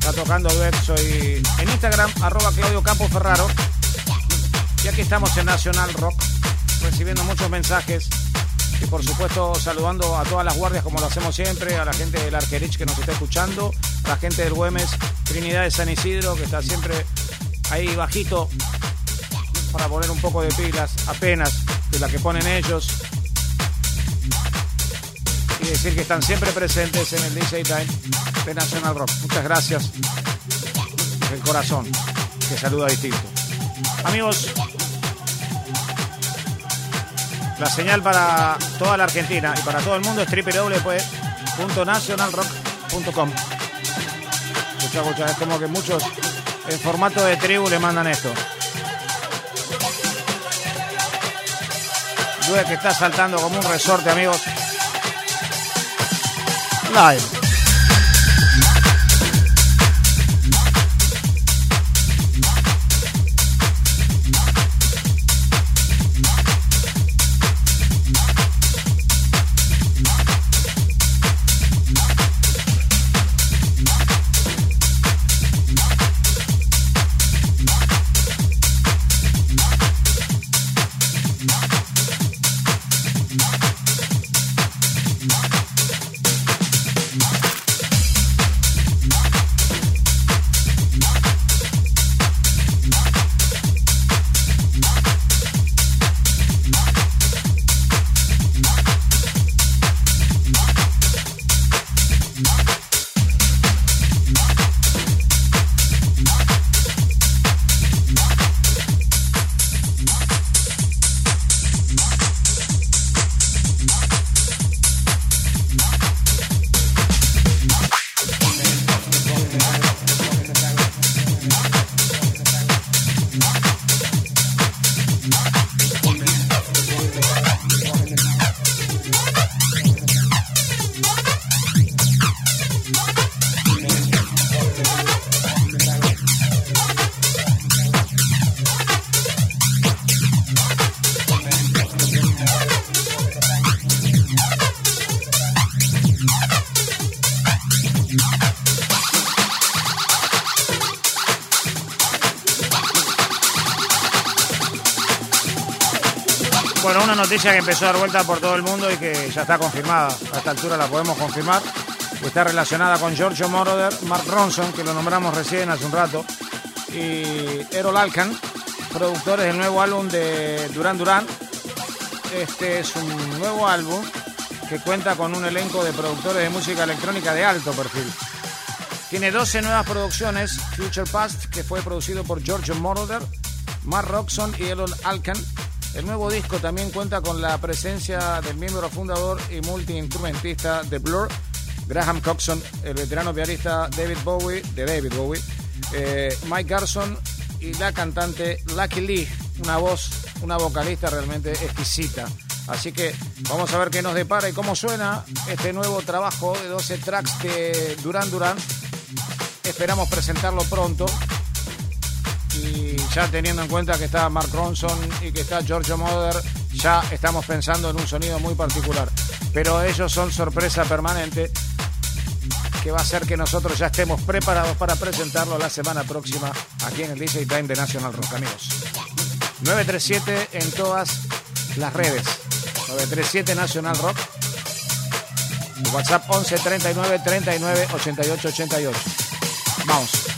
Está tocando Duet, soy en Instagram, arroba Claudio Campos Ferraro. Y aquí estamos en Nacional Rock, recibiendo muchos mensajes y por supuesto saludando a todas las guardias como lo hacemos siempre, a la gente del Arquerich que nos está escuchando, a la gente del Güemes, Trinidad de San Isidro que está siempre ahí bajito para poner un poco de pilas apenas de la que ponen ellos y decir que están siempre presentes en el DJ Time de National Rock. Muchas gracias el corazón que saluda distinto. Amigos, la señal para toda la Argentina y para todo el mundo es www.nationalrock.com. Escucha, escucha, es como que muchos en formato de tribu le mandan esto. Dude que está saltando como un resorte, amigos. Live. Noticia que empezó a dar vuelta por todo el mundo y que ya está confirmada. A esta altura la podemos confirmar. Está relacionada con Giorgio Moroder, Mark Ronson, que lo nombramos recién hace un rato, y Errol Alkan, productores del nuevo álbum de Duran Duran. Este es un nuevo álbum que cuenta con un elenco de productores de música electrónica de alto perfil. Tiene 12 nuevas producciones, Future Past, que fue producido por Giorgio Moroder, Mark Ronson y Errol Alkan el nuevo disco también cuenta con la presencia del miembro fundador y multiinstrumentista de Blur, Graham Coxon, el veterano pianista David Bowie, de David Bowie, eh, Mike Garson y la cantante Lucky Lee, una voz, una vocalista realmente exquisita. Así que vamos a ver qué nos depara y cómo suena este nuevo trabajo de 12 tracks de Duran Duran. Esperamos presentarlo pronto ya teniendo en cuenta que está Mark Ronson y que está Giorgio Mother, ya estamos pensando en un sonido muy particular. Pero ellos son sorpresa permanente que va a hacer que nosotros ya estemos preparados para presentarlo la semana próxima aquí en el DJ Time de National Rock, amigos. 937 en todas las redes. 937 National Rock. WhatsApp 11 39 39 88 88. Vamos.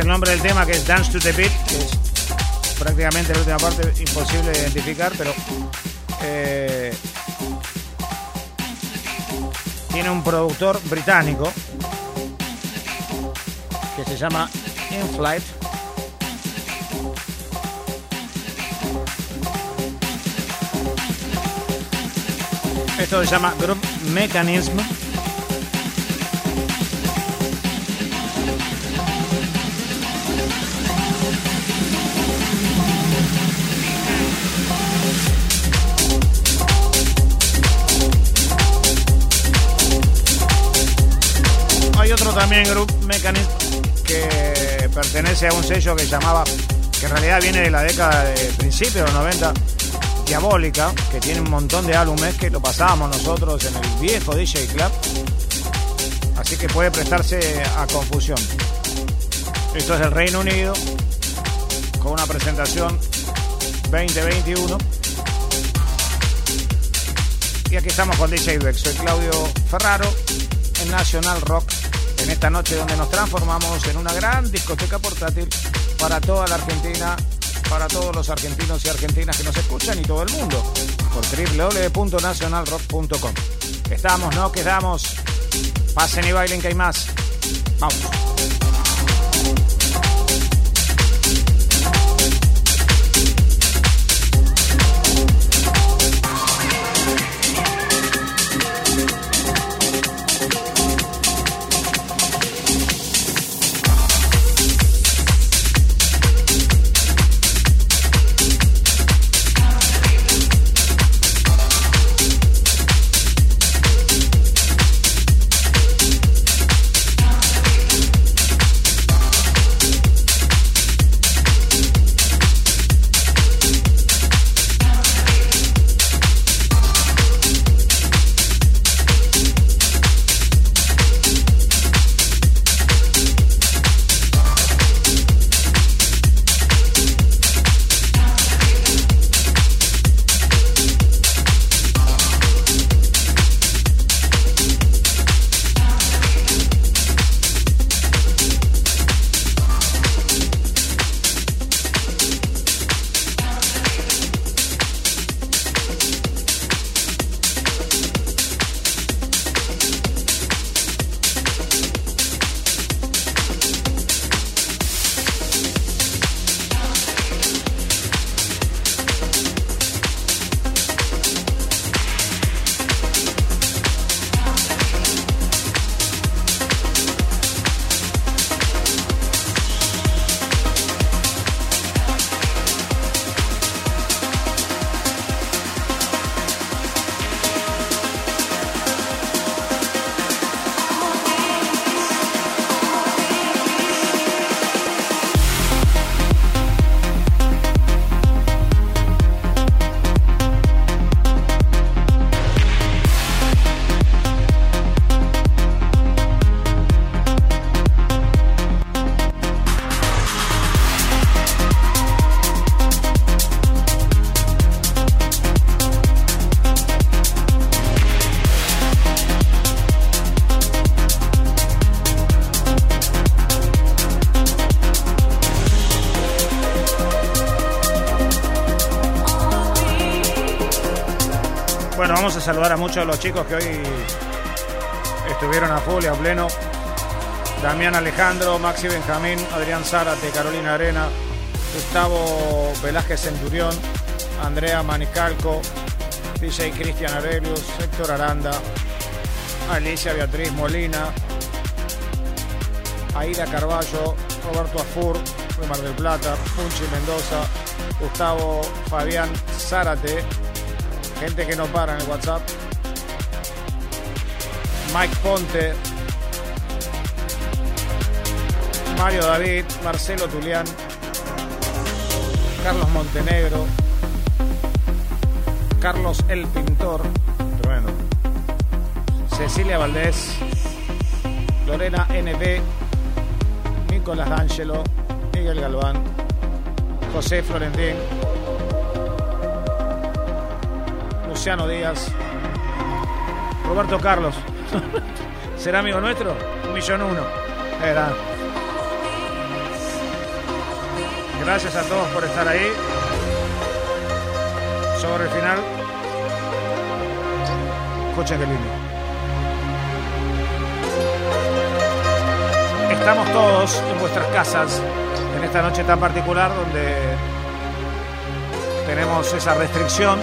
El nombre del tema que es Dance to the Beat, que es prácticamente la última parte imposible de identificar, pero eh, tiene un productor británico que se llama Inflight. Esto se llama Group Mechanism. También, Group Mechanism, que pertenece a un sello que llamaba, que en realidad viene de la década de principios de los 90, Diabólica, que tiene un montón de álbumes que lo pasábamos nosotros en el viejo DJ Club. Así que puede prestarse a confusión. Esto es el Reino Unido, con una presentación 2021. Y aquí estamos con DJ Beck. Soy Claudio Ferraro en National Rock. En esta noche donde nos transformamos en una gran discoteca portátil para toda la Argentina, para todos los argentinos y argentinas que nos escuchan y todo el mundo por www.nationalrock.com. Estamos, no quedamos. Pasen y bailen que hay más. Vamos. Saludar a muchos de los chicos que hoy estuvieron a full y a pleno. Damián Alejandro, Maxi Benjamín, Adrián Zárate, Carolina Arena, Gustavo Velázquez Centurión, Andrea Manicalco, DJ Cristian Arelius, Héctor Aranda, Alicia Beatriz Molina, Aida Carballo, Roberto Afur, de Mar del Plata, Punchi Mendoza, Gustavo Fabián Zárate, gente que no para en el WhatsApp, Mike Ponte, Mario David, Marcelo Tulián, Carlos Montenegro, Carlos El Pintor, tremendo, Cecilia Valdés, Lorena NB, Nicolás D'Angelo, Miguel Galván, José Florentín, Luciano Díaz, Roberto Carlos. (laughs) ¿Será amigo nuestro? Un millón uno. Era. Gracias a todos por estar ahí. Sobre el final. Escuchen qué lindo. Estamos todos en vuestras casas en esta noche tan particular donde tenemos esa restricción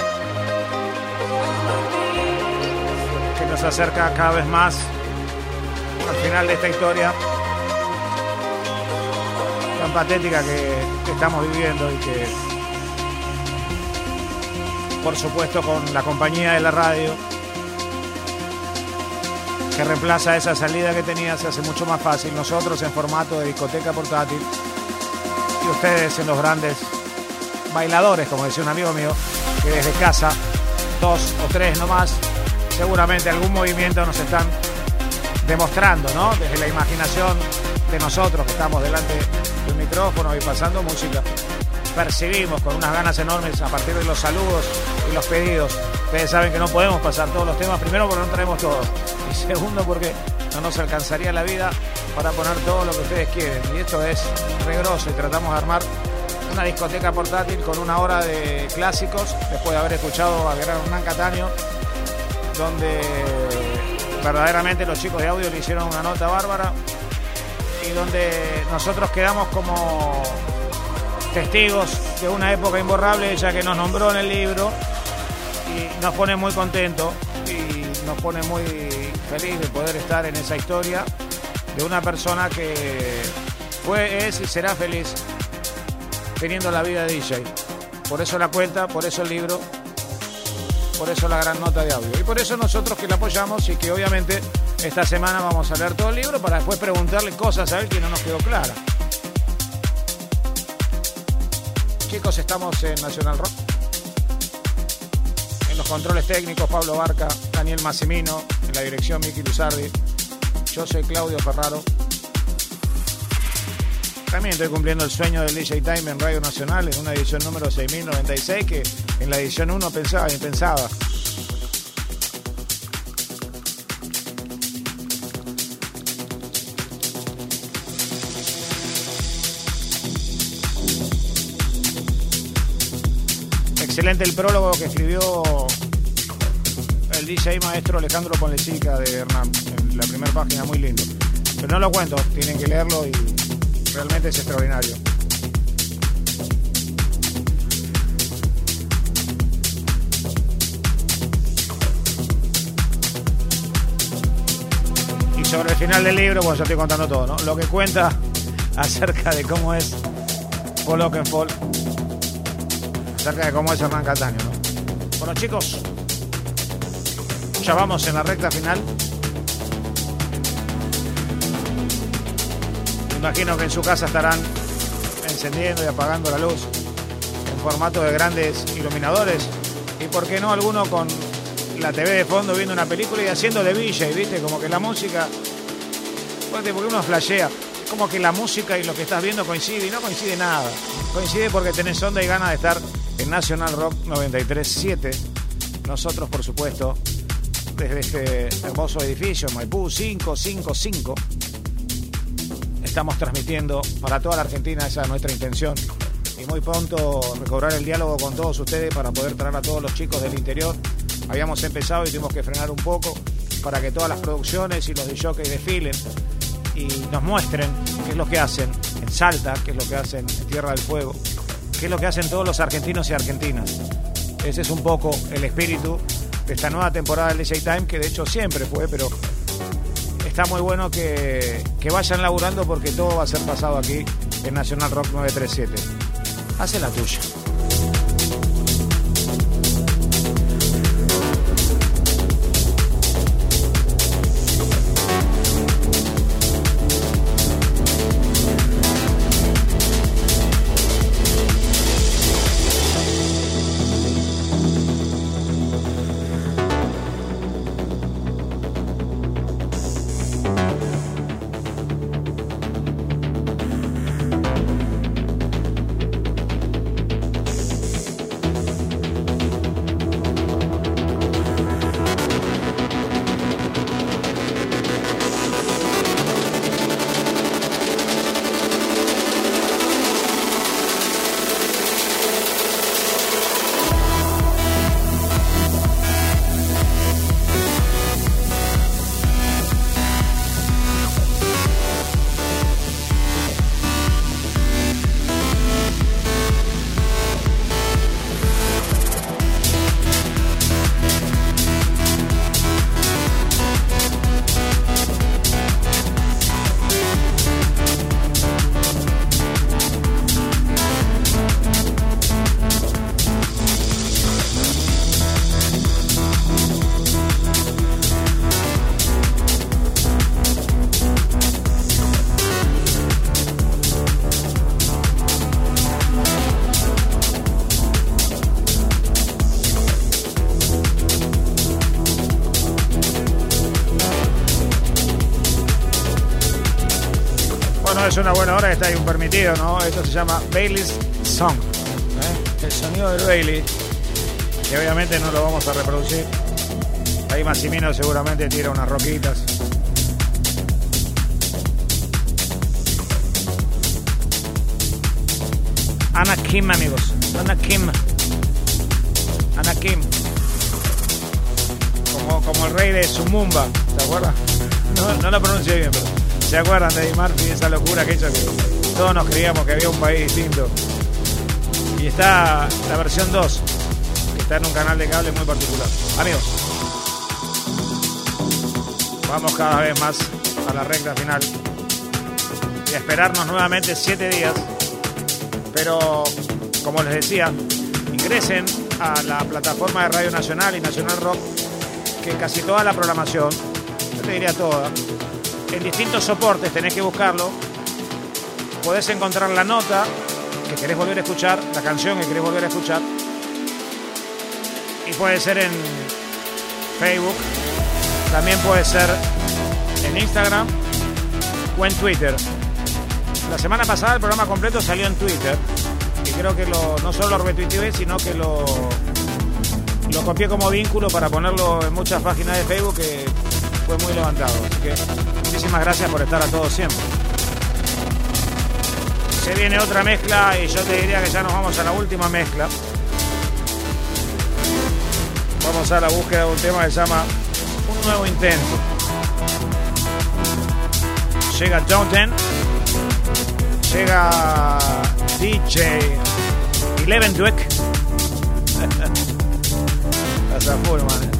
nos acerca cada vez más al final de esta historia tan patética que, que estamos viviendo y que por supuesto con la compañía de la radio que reemplaza esa salida que tenía se hace mucho más fácil. Nosotros en formato de discoteca portátil y ustedes en los grandes bailadores, como decía un amigo mío, que desde casa, dos o tres nomás, seguramente algún movimiento nos están demostrando, ¿no? Desde la imaginación de nosotros que estamos delante del micrófono y pasando música, percibimos con unas ganas enormes a partir de los saludos y los pedidos. Ustedes saben que no podemos pasar todos los temas, primero porque no traemos todos, y segundo porque no nos alcanzaría la vida para poner todo lo que ustedes quieren. Y esto es regroso y tratamos de armar una discoteca portátil con una hora de clásicos, después de haber escuchado a Gran Hernán Cataño, donde verdaderamente los chicos de audio le hicieron una nota bárbara y donde nosotros quedamos como testigos de una época imborrable, ya que nos nombró en el libro y nos pone muy contento y nos pone muy feliz de poder estar en esa historia de una persona que fue, es y será feliz teniendo la vida de DJ. Por eso la cuenta, por eso el libro, por eso la gran nota de audio. Y por eso nosotros que la apoyamos y que obviamente esta semana vamos a leer todo el libro para después preguntarle cosas a él que no nos quedó clara. Chicos, estamos en Nacional Rock. En los controles técnicos, Pablo Barca, Daniel Massimino, en la dirección Miki Luzardi. Yo soy Claudio Ferraro. También estoy cumpliendo el sueño del DJ Time en Radio Nacional en una edición número 6096 que en la edición 1 pensaba y pensaba. Excelente el prólogo que escribió el DJ maestro Alejandro Ponlecica de Hernán en la primera página, muy lindo. Pero no lo cuento, tienen que leerlo y realmente es extraordinario. Y sobre el final del libro, bueno, ya estoy contando todo, ¿no? Lo que cuenta (laughs) acerca de cómo es Paul Oakenfold, acerca de cómo es Hernán Cataño, ¿no? Bueno, chicos, ya vamos en la recta final. Imagino que en su casa estarán encendiendo y apagando la luz en formato de grandes iluminadores. Y por qué no alguno con la TV de fondo viendo una película y haciendo de DJ, ¿viste? Como que la música. Porque uno flashea. Como que la música y lo que estás viendo coincide y no coincide nada. Coincide porque tenés onda y ganas de estar en National Rock 93.7. Nosotros, por supuesto, desde este hermoso edificio, Maipú 555 estamos transmitiendo para toda la Argentina, esa es nuestra intención. Y muy pronto recobrar el diálogo con todos ustedes para poder traer a todos los chicos del interior. Habíamos empezado y tuvimos que frenar un poco para que todas las producciones y los de desfilen y nos muestren qué es lo que hacen en Salta, qué es lo que hacen en Tierra del Fuego, qué es lo que hacen todos los argentinos y argentinas. Ese es un poco el espíritu de esta nueva temporada del DJ Time, que de hecho siempre fue, pero está muy bueno que, que, vayan laburando porque todo va a ser pasado aquí en Nacional Rock 937. Hace la tuya. Es una buena hora, está ahí un permitido, ¿no? Esto se llama Bailey's Song. ¿eh? El sonido del Bailey. Que obviamente no lo vamos a reproducir. Ahí Massimino seguramente tira unas roquitas. Ana Kim, amigos. Ana Kim. Ana Kim. Como, como el rey de Sumumba, ¿se acuerdan? No, no lo pronuncio bien, pero ¿se acuerdan de Murphy? Esa locura que hizo que todos nos creíamos que había un país distinto. Y está la versión 2, que está en un canal de cable muy particular. Amigos, vamos cada vez más a la recta final y esperarnos nuevamente siete días. Pero, como les decía, ingresen a la plataforma de Radio Nacional y Nacional Rock, que casi toda la programación, yo te diría toda, en distintos soportes tenés que buscarlo. Podés encontrar la nota que querés volver a escuchar, la canción que querés volver a escuchar. Y puede ser en Facebook, también puede ser en Instagram o en Twitter. La semana pasada el programa completo salió en Twitter y creo que lo, no solo lo retuiteé, sino que lo, lo copié como vínculo para ponerlo en muchas páginas de Facebook que fue muy levantado. Así que muchísimas gracias por estar a todos siempre. Se viene otra mezcla y yo te diría que ya nos vamos a la última mezcla. Vamos a la búsqueda de un tema que se llama Un nuevo intento. Llega Jonathan. Llega DJ Eleven Dweck. (laughs) Hasta full, man.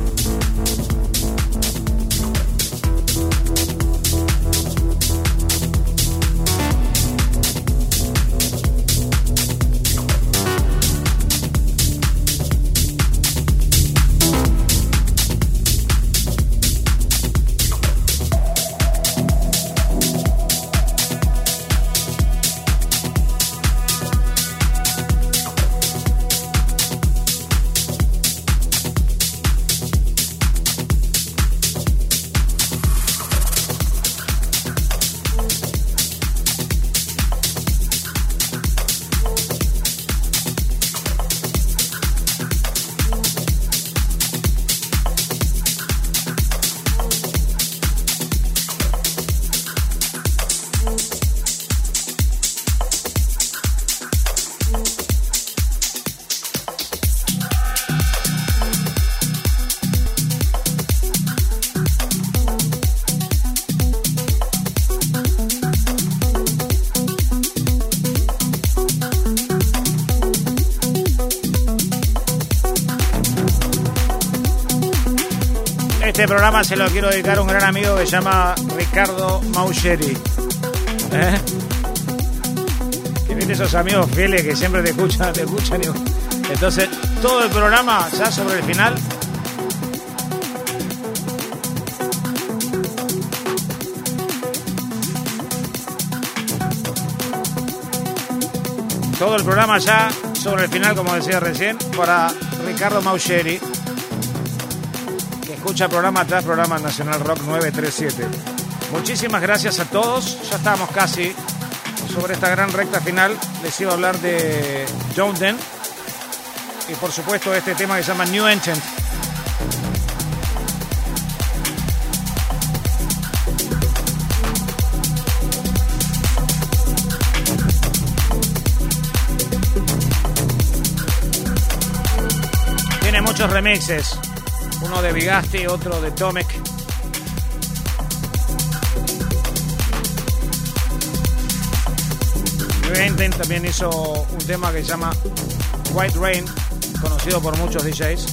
Se lo quiero dedicar a un gran amigo que se llama Ricardo Maucheri. ¿Eh? Que viste esos amigos fieles que siempre te escuchan, te escuchan. Entonces, todo el programa, ya sobre el final, todo el programa ya sobre el final, como decía recién, para Ricardo Maucheri escucha programa tras programa Nacional Rock 937. Muchísimas gracias a todos. Ya estamos casi sobre esta gran recta final. Les iba a hablar de John y por supuesto este tema que se llama New Ancient. Tiene muchos remixes. De Bigasti, otro de Tomek. También hizo un tema que se llama White Rain, conocido por muchos DJs.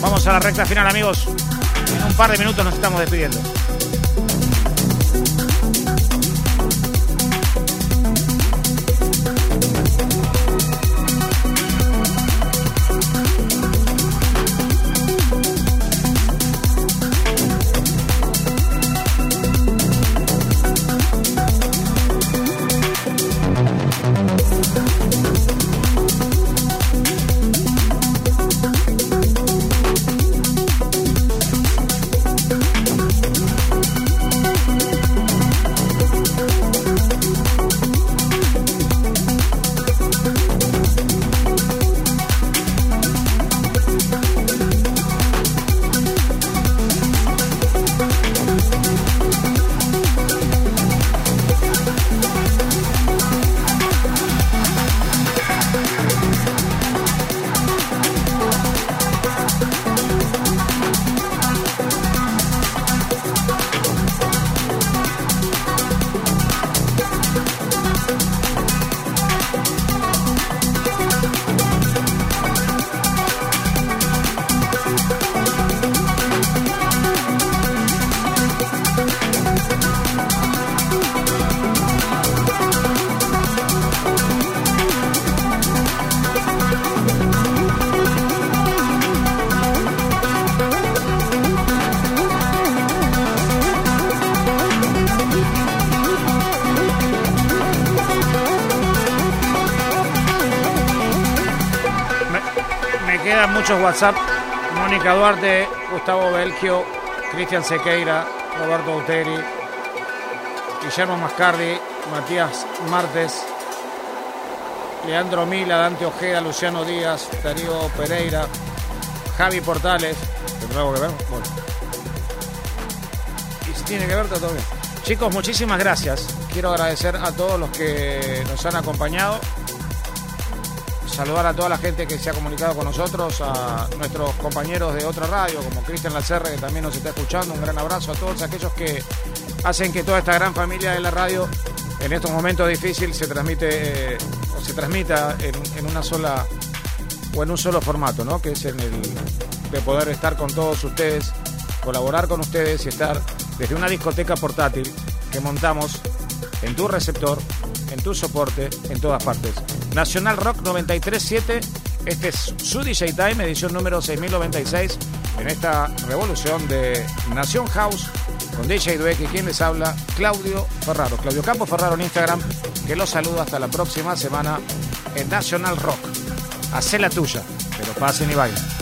Vamos a la recta final, amigos. En un par de minutos nos estamos despidiendo. WhatsApp. Mónica Duarte, Gustavo Belgio, Cristian Sequeira, Roberto Uteri, Guillermo Mascardi, Matías Martes, Leandro Mila, Dante Ojeda, Luciano Díaz, Darío Pereira, Javi Portales. ¿Tendrá algo que ver? Bueno. Y si tiene que ver, está todo bien. Chicos, muchísimas gracias. Quiero agradecer a todos los que nos han acompañado. Saludar a toda la gente que se ha comunicado con nosotros, a nuestros compañeros de otra radio, como Cristian Lacerre, que también nos está escuchando. Un gran abrazo a todos aquellos que hacen que toda esta gran familia de la radio en estos momentos difíciles se transmite eh, o se transmita en, en una sola o en un solo formato, ¿no? Que es en el de poder estar con todos ustedes, colaborar con ustedes y estar desde una discoteca portátil que montamos en tu receptor, en tu soporte, en todas partes. Nacional Rock 937, este es su DJ Time, edición número 6096, en esta revolución de Nación House con DJ Dueck y quien les habla, Claudio Ferraro. Claudio Campos Ferraro en Instagram, que los saluda hasta la próxima semana en Nacional Rock. Hacé la tuya, pero pasen y bailen.